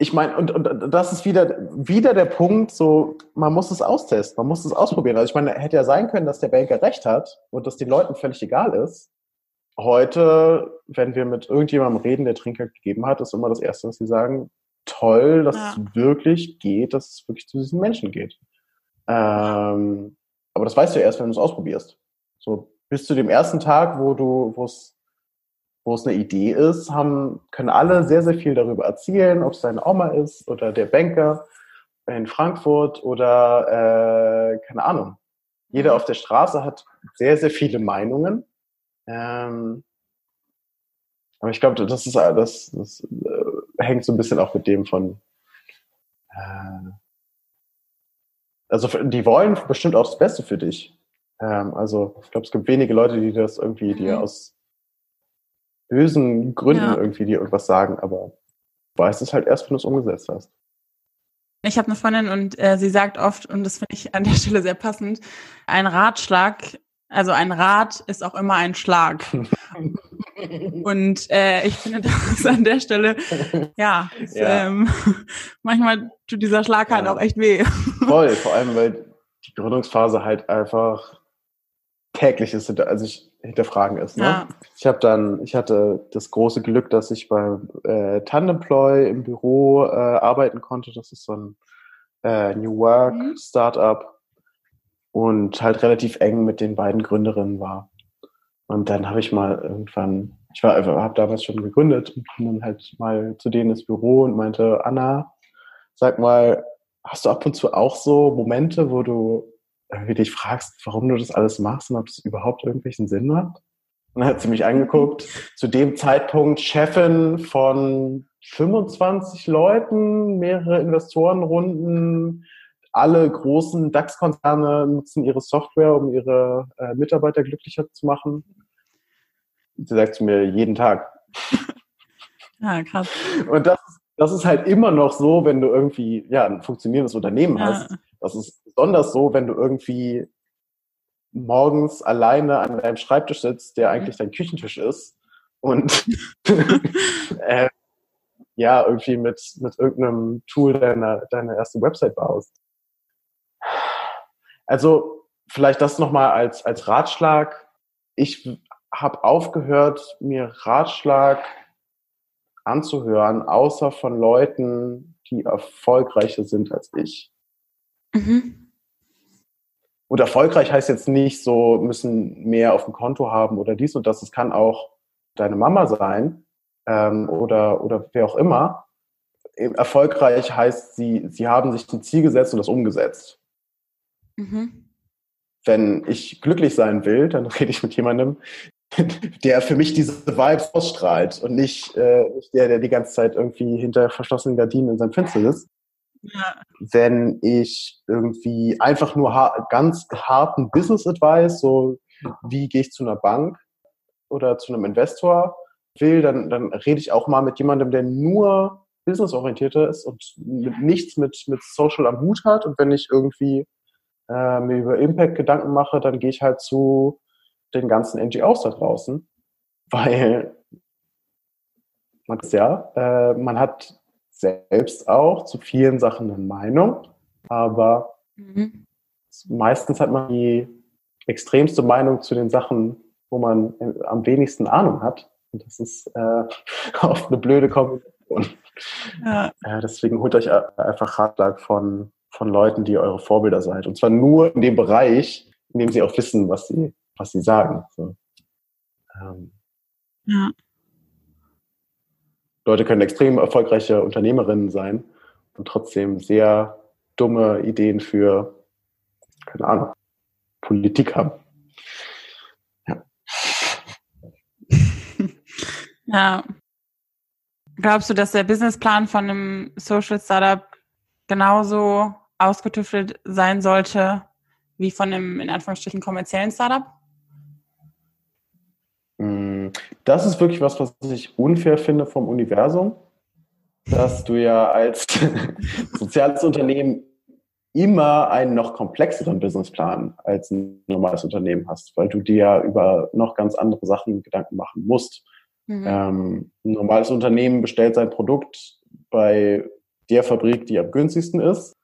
ich meine, und, und das ist wieder, wieder der Punkt, so, man muss es austesten, man muss es ausprobieren. Also ich meine, hätte ja sein können, dass der Banker recht hat und dass den Leuten völlig egal ist heute, wenn wir mit irgendjemandem reden, der Trinkgeld gegeben hat, ist immer das Erste, was sie sagen, toll, dass ja. es wirklich geht, dass es wirklich zu diesen Menschen geht. Ähm, aber das weißt du erst, wenn du es ausprobierst. So bis zu dem ersten Tag, wo du, wo es wo es eine Idee ist, haben, können alle sehr, sehr viel darüber erzählen, ob es deine Oma ist oder der Banker in Frankfurt oder äh, keine Ahnung. Jeder mhm. auf der Straße hat sehr, sehr viele Meinungen ähm, aber ich glaube, das ist das, das äh, hängt so ein bisschen auch mit dem von. Äh, also die wollen bestimmt auch das Beste für dich. Ähm, also ich glaube, es gibt wenige Leute, die das irgendwie dir mhm. aus bösen Gründen ja. irgendwie dir irgendwas sagen, aber du weißt es halt erst, wenn du es umgesetzt hast. Ich habe eine Freundin und äh, sie sagt oft, und das finde ich an der Stelle sehr passend, ein Ratschlag also ein Rat ist auch immer ein Schlag. Und äh, ich finde, das an der Stelle, ja, ist, ja. Ähm, manchmal tut dieser Schlag halt auch echt weh. Voll, vor allem, weil die Gründungsphase halt einfach täglich ist, also ich hinterfragen ist. Ne? Ja. Ich habe dann, ich hatte das große Glück, dass ich beim äh, Tandemploy im Büro äh, arbeiten konnte. Das ist so ein äh, New Work mhm. Startup und halt relativ eng mit den beiden Gründerinnen war. Und dann habe ich mal irgendwann, ich war, habe damals schon gegründet und bin dann halt mal zu denen ins Büro und meinte, Anna, sag mal, hast du ab und zu auch so Momente, wo du irgendwie dich fragst, warum du das alles machst und ob es überhaupt irgendwelchen Sinn macht? Und dann hat sie mich angeguckt, zu dem Zeitpunkt Chefin von 25 Leuten, mehrere Investorenrunden, alle großen DAX-Konzerne nutzen ihre Software, um ihre äh, Mitarbeiter glücklicher zu machen. Sie sagt zu mir jeden Tag. Ja, krass. Und das, das ist halt immer noch so, wenn du irgendwie ja, ein funktionierendes Unternehmen ja. hast. Das ist besonders so, wenn du irgendwie morgens alleine an deinem Schreibtisch sitzt, der eigentlich dein Küchentisch ist und äh, ja, irgendwie mit, mit irgendeinem Tool deine, deine erste Website baust. Also vielleicht das nochmal als, als Ratschlag. Ich habe aufgehört, mir Ratschlag anzuhören, außer von Leuten, die erfolgreicher sind als ich. Mhm. Und erfolgreich heißt jetzt nicht so, müssen mehr auf dem Konto haben oder dies und das. Es kann auch deine Mama sein ähm, oder, oder wer auch immer. Erfolgreich heißt, sie, sie haben sich ein Ziel gesetzt und das umgesetzt. Mhm. Wenn ich glücklich sein will, dann rede ich mit jemandem, der für mich diese Vibes ausstrahlt und nicht, äh, nicht der, der die ganze Zeit irgendwie hinter verschlossenen Gardinen in seinem Fenster ist. Ja. Wenn ich irgendwie einfach nur ha ganz harten Business Advice, so wie gehe ich zu einer Bank oder zu einem Investor will, dann, dann rede ich auch mal mit jemandem, der nur businessorientierter ist und mit, nichts mit, mit Social am Hut hat. Und wenn ich irgendwie äh, mir über Impact Gedanken mache, dann gehe ich halt zu den ganzen NGOs da draußen, weil man ja, äh, man hat selbst auch zu vielen Sachen eine Meinung, aber mhm. meistens hat man die extremste Meinung zu den Sachen, wo man äh, am wenigsten Ahnung hat. Und das ist äh, oft eine blöde Kombination. Ja. Äh, deswegen holt euch einfach Ratschlag von, von Leuten, die eure Vorbilder seid. Und zwar nur in dem Bereich, in dem sie auch wissen, was sie, was sie sagen. So. Ähm, ja. Leute können extrem erfolgreiche Unternehmerinnen sein und trotzdem sehr dumme Ideen für, keine Ahnung, Politik haben. Ja. ja. Glaubst du, dass der Businessplan von einem Social Startup genauso ausgetüftelt sein sollte wie von einem in Anführungsstrichen kommerziellen Startup? Mm, das ist wirklich was, was ich unfair finde vom Universum, dass du ja als soziales Unternehmen immer einen noch komplexeren Businessplan als ein normales Unternehmen hast, weil du dir ja über noch ganz andere Sachen Gedanken machen musst. Mhm. Ähm, ein normales Unternehmen bestellt sein Produkt bei der Fabrik, die am günstigsten ist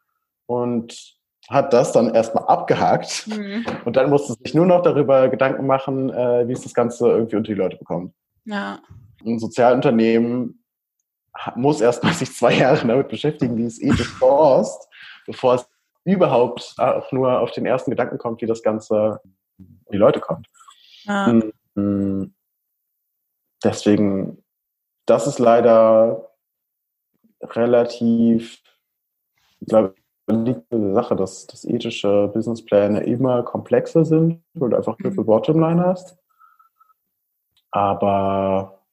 und hat das dann erstmal abgehakt mhm. und dann musste sich nur noch darüber Gedanken machen, äh, wie es das Ganze irgendwie unter die Leute bekommt. Ja. Ein Sozialunternehmen muss erstmal sich zwei Jahre damit beschäftigen, wie es ethisch forst, bevor es überhaupt auch nur auf den ersten Gedanken kommt, wie das Ganze die Leute kommt. Ja. Mhm. Deswegen, das ist leider relativ, ich glaube, liegt eine Sache, dass, dass ethische Businesspläne immer komplexer sind, weil du einfach Triple mhm. Bottomline hast. Aber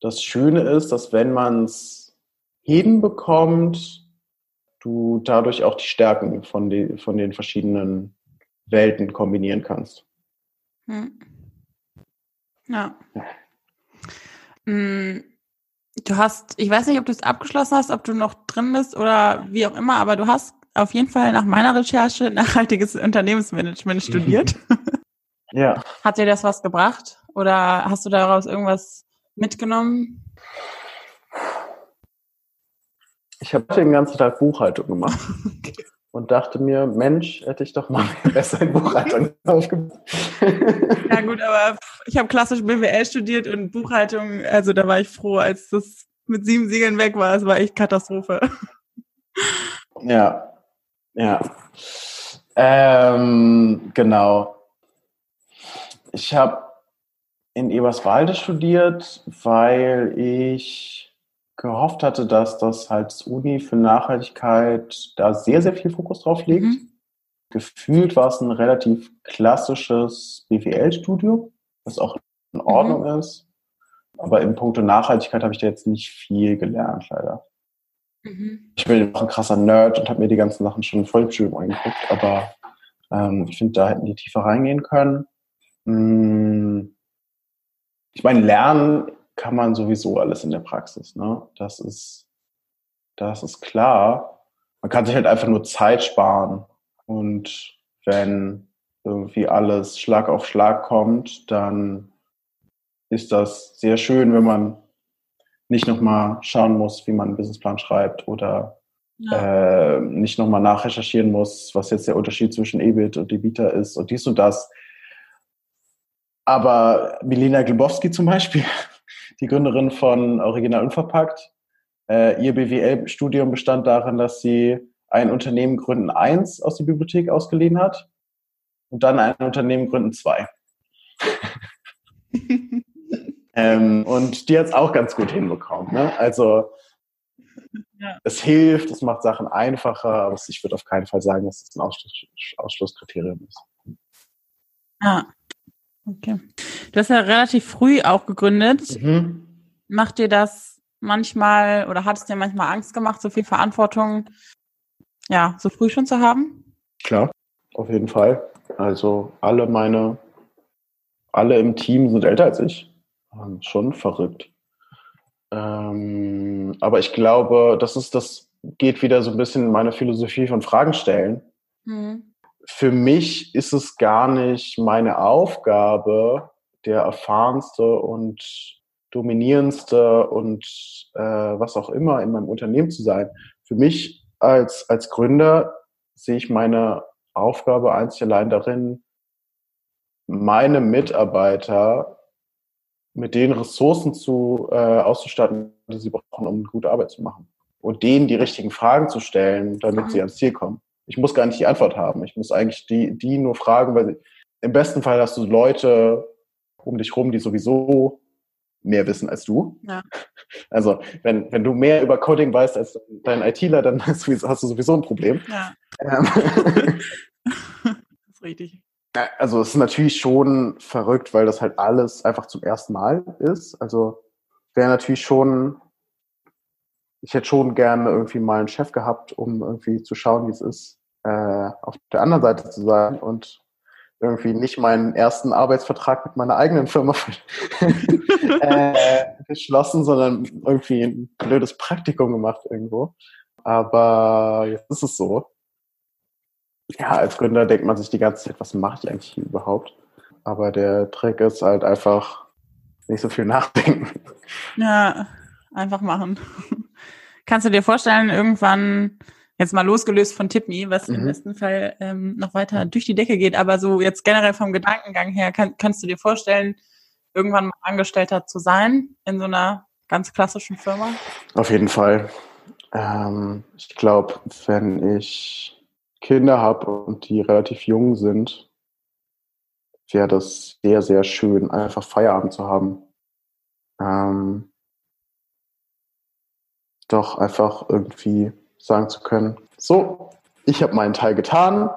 das Schöne ist, dass wenn man es hinbekommt, du dadurch auch die Stärken von, die, von den verschiedenen Welten kombinieren kannst. Hm. Ja. ja. Mm, du hast, ich weiß nicht, ob du es abgeschlossen hast, ob du noch drin bist oder wie auch immer, aber du hast auf jeden Fall nach meiner Recherche nachhaltiges Unternehmensmanagement studiert. ja. Hat dir das was gebracht? Oder hast du daraus irgendwas mitgenommen? Ich habe den ganzen Tag Buchhaltung gemacht okay. und dachte mir, Mensch, hätte ich doch mal besser in Buchhaltung aufgebaut. ja gut, aber ich habe klassisch BWL studiert und Buchhaltung, also da war ich froh, als das mit sieben Siegeln weg war. Es war echt Katastrophe. Ja, ja. Ähm, genau. Ich habe in Eberswalde studiert, weil ich gehofft hatte, dass das halt das Uni für Nachhaltigkeit da sehr, sehr viel Fokus drauf legt. Mhm. Gefühlt war es ein relativ klassisches BWL-Studium, was auch in Ordnung mhm. ist. Aber im Punkto Nachhaltigkeit habe ich da jetzt nicht viel gelernt, leider. Mhm. Ich bin auch ein krasser Nerd und habe mir die ganzen Sachen schon voll Studium angeguckt, aber ähm, ich finde, da hätten die tiefer reingehen können. Hm. Ich meine, lernen kann man sowieso alles in der Praxis. Ne? Das ist, das ist klar. Man kann sich halt einfach nur Zeit sparen. Und wenn irgendwie alles Schlag auf Schlag kommt, dann ist das sehr schön, wenn man nicht nochmal schauen muss, wie man einen Businessplan schreibt oder ja. äh, nicht nochmal nachrecherchieren muss, was jetzt der Unterschied zwischen EBIT und EBITDA ist und dies und das. Aber Milena Glebowski zum Beispiel, die Gründerin von Original Unverpackt, äh, ihr BWL-Studium bestand darin, dass sie ein Unternehmen Gründen 1 aus der Bibliothek ausgeliehen hat und dann ein Unternehmen Gründen 2. Ähm, und die hat es auch ganz gut hinbekommen. Ne? Also ja. es hilft, es macht Sachen einfacher, aber ich würde auf keinen Fall sagen, dass es ein Ausschluss, Ausschlusskriterium ist. Ah, okay. Du hast ja relativ früh auch gegründet. Mhm. Macht dir das manchmal oder hat es dir manchmal Angst gemacht, so viel Verantwortung ja, so früh schon zu haben? Klar, auf jeden Fall. Also alle meine, alle im Team sind älter als ich. Schon verrückt. Ähm, aber ich glaube, das ist, das geht wieder so ein bisschen in meine Philosophie von Fragen stellen. Mhm. Für mich ist es gar nicht meine Aufgabe, der erfahrenste und dominierendste und äh, was auch immer in meinem Unternehmen zu sein. Für mich als, als Gründer sehe ich meine Aufgabe einzig allein darin, meine Mitarbeiter mit den Ressourcen zu äh, auszustatten, die sie brauchen, um gute Arbeit zu machen. Und denen die richtigen Fragen zu stellen, damit sie mhm. ans Ziel kommen. Ich muss gar nicht die Antwort haben. Ich muss eigentlich die, die nur fragen, weil sie, im besten Fall hast du Leute um dich rum, die sowieso mehr wissen als du. Ja. Also wenn, wenn du mehr über Coding weißt als dein ITler, dann hast du, hast du sowieso ein Problem. Ja. Ähm. das ist richtig. Also es ist natürlich schon verrückt, weil das halt alles einfach zum ersten Mal ist. Also wäre natürlich schon, ich hätte schon gerne irgendwie mal einen Chef gehabt, um irgendwie zu schauen, wie es ist, äh, auf der anderen Seite zu sein und irgendwie nicht meinen ersten Arbeitsvertrag mit meiner eigenen Firma äh, geschlossen, sondern irgendwie ein blödes Praktikum gemacht irgendwo. Aber jetzt ist es so. Ja, als Gründer denkt man sich die ganze Zeit, was mache ich eigentlich hier überhaupt? Aber der Trick ist halt einfach nicht so viel nachdenken. Ja, einfach machen. Kannst du dir vorstellen, irgendwann jetzt mal losgelöst von Tipme, was mhm. im besten Fall ähm, noch weiter durch die Decke geht, aber so jetzt generell vom Gedankengang her, kann, kannst du dir vorstellen, irgendwann mal Angestellter zu sein in so einer ganz klassischen Firma? Auf jeden Fall. Ähm, ich glaube, wenn ich Kinder habe und die relativ jung sind, wäre das sehr, sehr schön, einfach Feierabend zu haben. Ähm, doch einfach irgendwie sagen zu können, so, ich habe meinen Teil getan,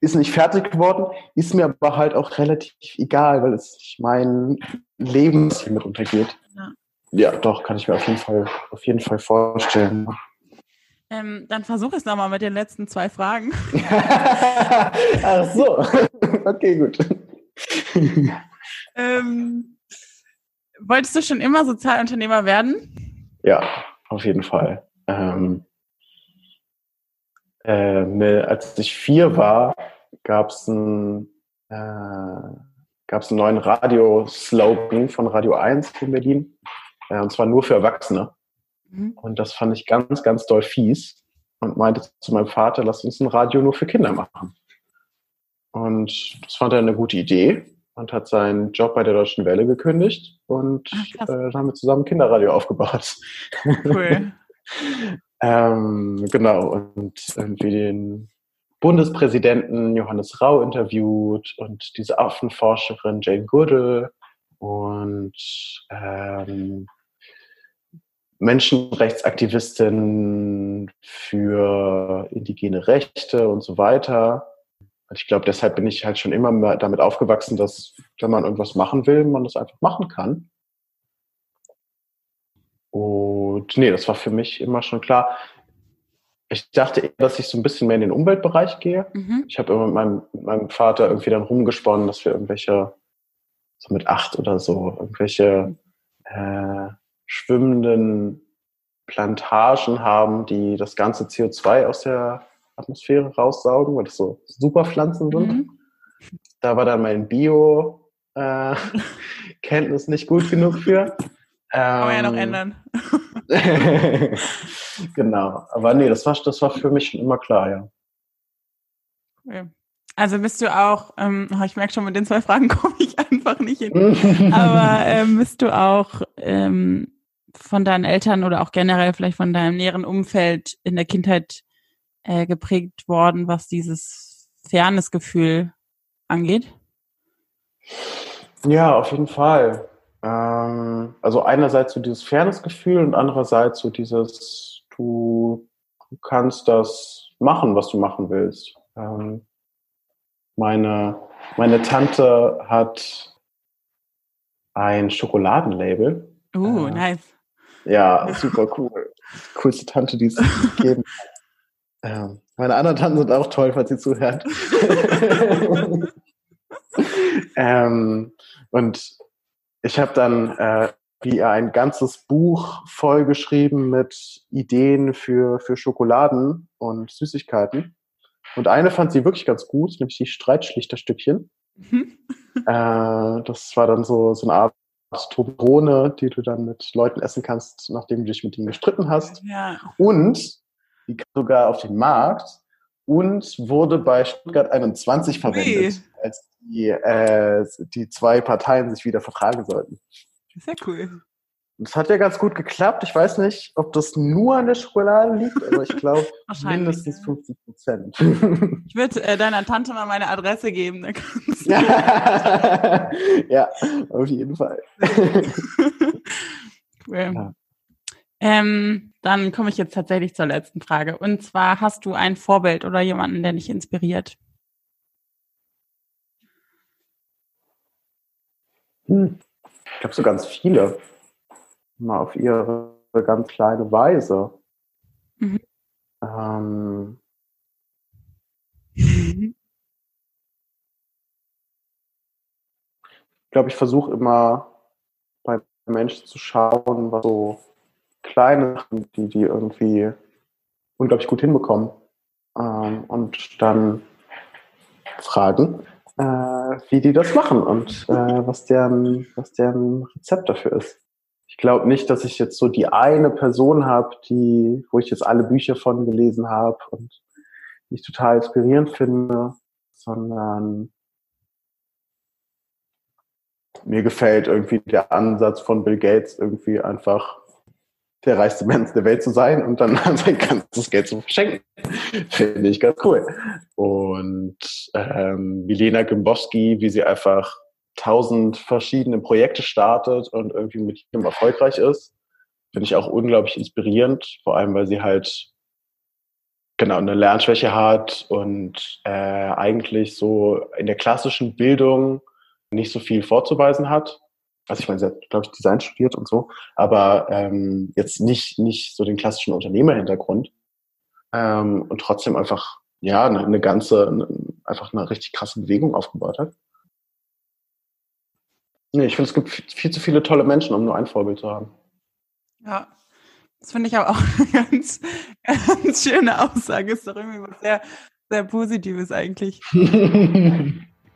ist nicht fertig geworden, ist mir aber halt auch relativ egal, weil es nicht mein Leben mit untergeht. Ja. ja, doch, kann ich mir auf jeden Fall, auf jeden Fall vorstellen. Ähm, dann versuche es nochmal mit den letzten zwei Fragen. Ach so, okay, gut. ähm, wolltest du schon immer Sozialunternehmer werden? Ja, auf jeden Fall. Ähm, äh, als ich vier war, gab es ein, äh, einen neuen Radioslogan von Radio 1 in Berlin. Äh, und zwar nur für Erwachsene. Mhm. Und das fand ich ganz, ganz doll fies und meinte zu meinem Vater, lass uns ein Radio nur für Kinder machen. Und das fand er eine gute Idee und hat seinen Job bei der Deutschen Welle gekündigt und Ach, äh, dann haben wir zusammen Kinderradio aufgebaut. Cool. Ähm, genau, und irgendwie den Bundespräsidenten Johannes Rau interviewt und diese Affenforscherin Jane Goodall und ähm, Menschenrechtsaktivistin für indigene Rechte und so weiter. Und ich glaube, deshalb bin ich halt schon immer damit aufgewachsen, dass wenn man irgendwas machen will, man das einfach machen kann. Und nee, das war für mich immer schon klar. Ich dachte eher, dass ich so ein bisschen mehr in den Umweltbereich gehe. Mhm. Ich habe immer mit meinem, mit meinem Vater irgendwie dann rumgesponnen, dass wir irgendwelche, so mit acht oder so, irgendwelche äh, schwimmenden Plantagen haben, die das ganze CO2 aus der Atmosphäre raussaugen, weil das so Superpflanzen sind. Mhm. Da war dann mein Bio-Kenntnis äh, nicht gut genug für. Kann man ja noch ähm, ändern. genau. Aber nee, das war, das war für mich schon immer klar, ja. Okay. Also bist du auch, ähm, oh, ich merke schon, mit den zwei Fragen komme ich einfach nicht hin. Aber ähm, bist du auch ähm, von deinen Eltern oder auch generell vielleicht von deinem näheren Umfeld in der Kindheit äh, geprägt worden, was dieses Fairness-Gefühl angeht? Ja, auf jeden Fall. Ähm, also einerseits so dieses Fairnessgefühl und andererseits so dieses, du, du kannst das machen, was du machen willst. Ähm, meine, meine Tante hat ein Schokoladenlabel. Uh, äh, nice. Ja, super cool. Coolste Tante, die es gegeben hat. Ähm, meine anderen Tanten sind auch toll, falls sie zuhört. ähm, und ich habe dann äh, wie ein ganzes Buch vollgeschrieben mit Ideen für, für Schokoladen und Süßigkeiten. Und eine fand sie wirklich ganz gut, nämlich die Streitschlichterstückchen. Mhm. äh, das war dann so, so eine Art Toblerone, die du dann mit Leuten essen kannst, nachdem du dich mit ihnen gestritten hast. Ja. Und die kam sogar auf den Markt und wurde bei Stuttgart 21 verwendet, Ui. als die, äh, die zwei Parteien sich wieder vertragen sollten. Sehr cool. Das hat ja ganz gut geklappt. Ich weiß nicht, ob das nur an der Schokolade liegt, aber ich glaube mindestens 50 Prozent. Ich würde äh, deiner Tante mal meine Adresse geben. ja. ja, auf jeden Fall. cool. Ja. Ähm, dann komme ich jetzt tatsächlich zur letzten Frage. Und zwar, hast du ein Vorbild oder jemanden, der dich inspiriert? Hm. Ich glaube so ganz viele. Mal auf ihre ganz kleine Weise. Mhm. Ähm, ich glaube, ich versuche immer bei Menschen zu schauen, was so kleine Sachen, die die irgendwie unglaublich gut hinbekommen. Ähm, und dann fragen, äh, wie die das machen und äh, was, deren, was deren Rezept dafür ist. Ich glaube nicht, dass ich jetzt so die eine Person habe, die, wo ich jetzt alle Bücher von gelesen habe und die ich total inspirierend finde, sondern mir gefällt irgendwie der Ansatz von Bill Gates irgendwie einfach der reichste Mensch der Welt zu sein und dann sein ganzes Geld zu verschenken. Finde ich ganz cool. Und ähm, Milena Gimboski, wie sie einfach tausend verschiedene Projekte startet und irgendwie mit jedem erfolgreich ist, finde ich auch unglaublich inspirierend, vor allem weil sie halt genau eine Lernschwäche hat und äh, eigentlich so in der klassischen Bildung nicht so viel vorzuweisen hat also ich meine, sie hat, glaube ich, Design studiert und so, aber ähm, jetzt nicht, nicht so den klassischen Unternehmerhintergrund ähm, und trotzdem einfach, ja, eine, eine ganze, eine, einfach eine richtig krasse Bewegung aufgebaut hat. Nee, ich finde, es gibt viel zu viele tolle Menschen, um nur ein Vorbild zu haben. Ja, das finde ich aber auch eine ganz, ganz schöne Aussage. Ist doch irgendwie was sehr, sehr Positives eigentlich.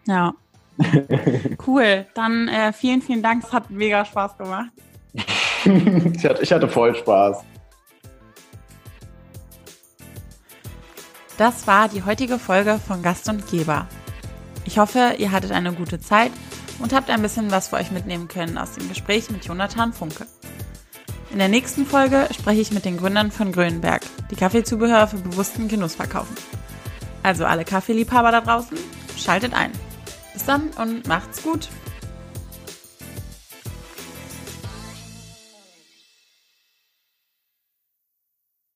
ja. cool. Dann äh, vielen, vielen Dank. Es hat mega Spaß gemacht. ich, hatte, ich hatte voll Spaß. Das war die heutige Folge von Gast und Geber. Ich hoffe, ihr hattet eine gute Zeit und habt ein bisschen was für euch mitnehmen können aus dem Gespräch mit Jonathan Funke. In der nächsten Folge spreche ich mit den Gründern von Grönberg, die Kaffeezubehör für bewussten Genuss verkaufen. Also alle Kaffeeliebhaber da draußen, schaltet ein. Bis dann und macht's gut.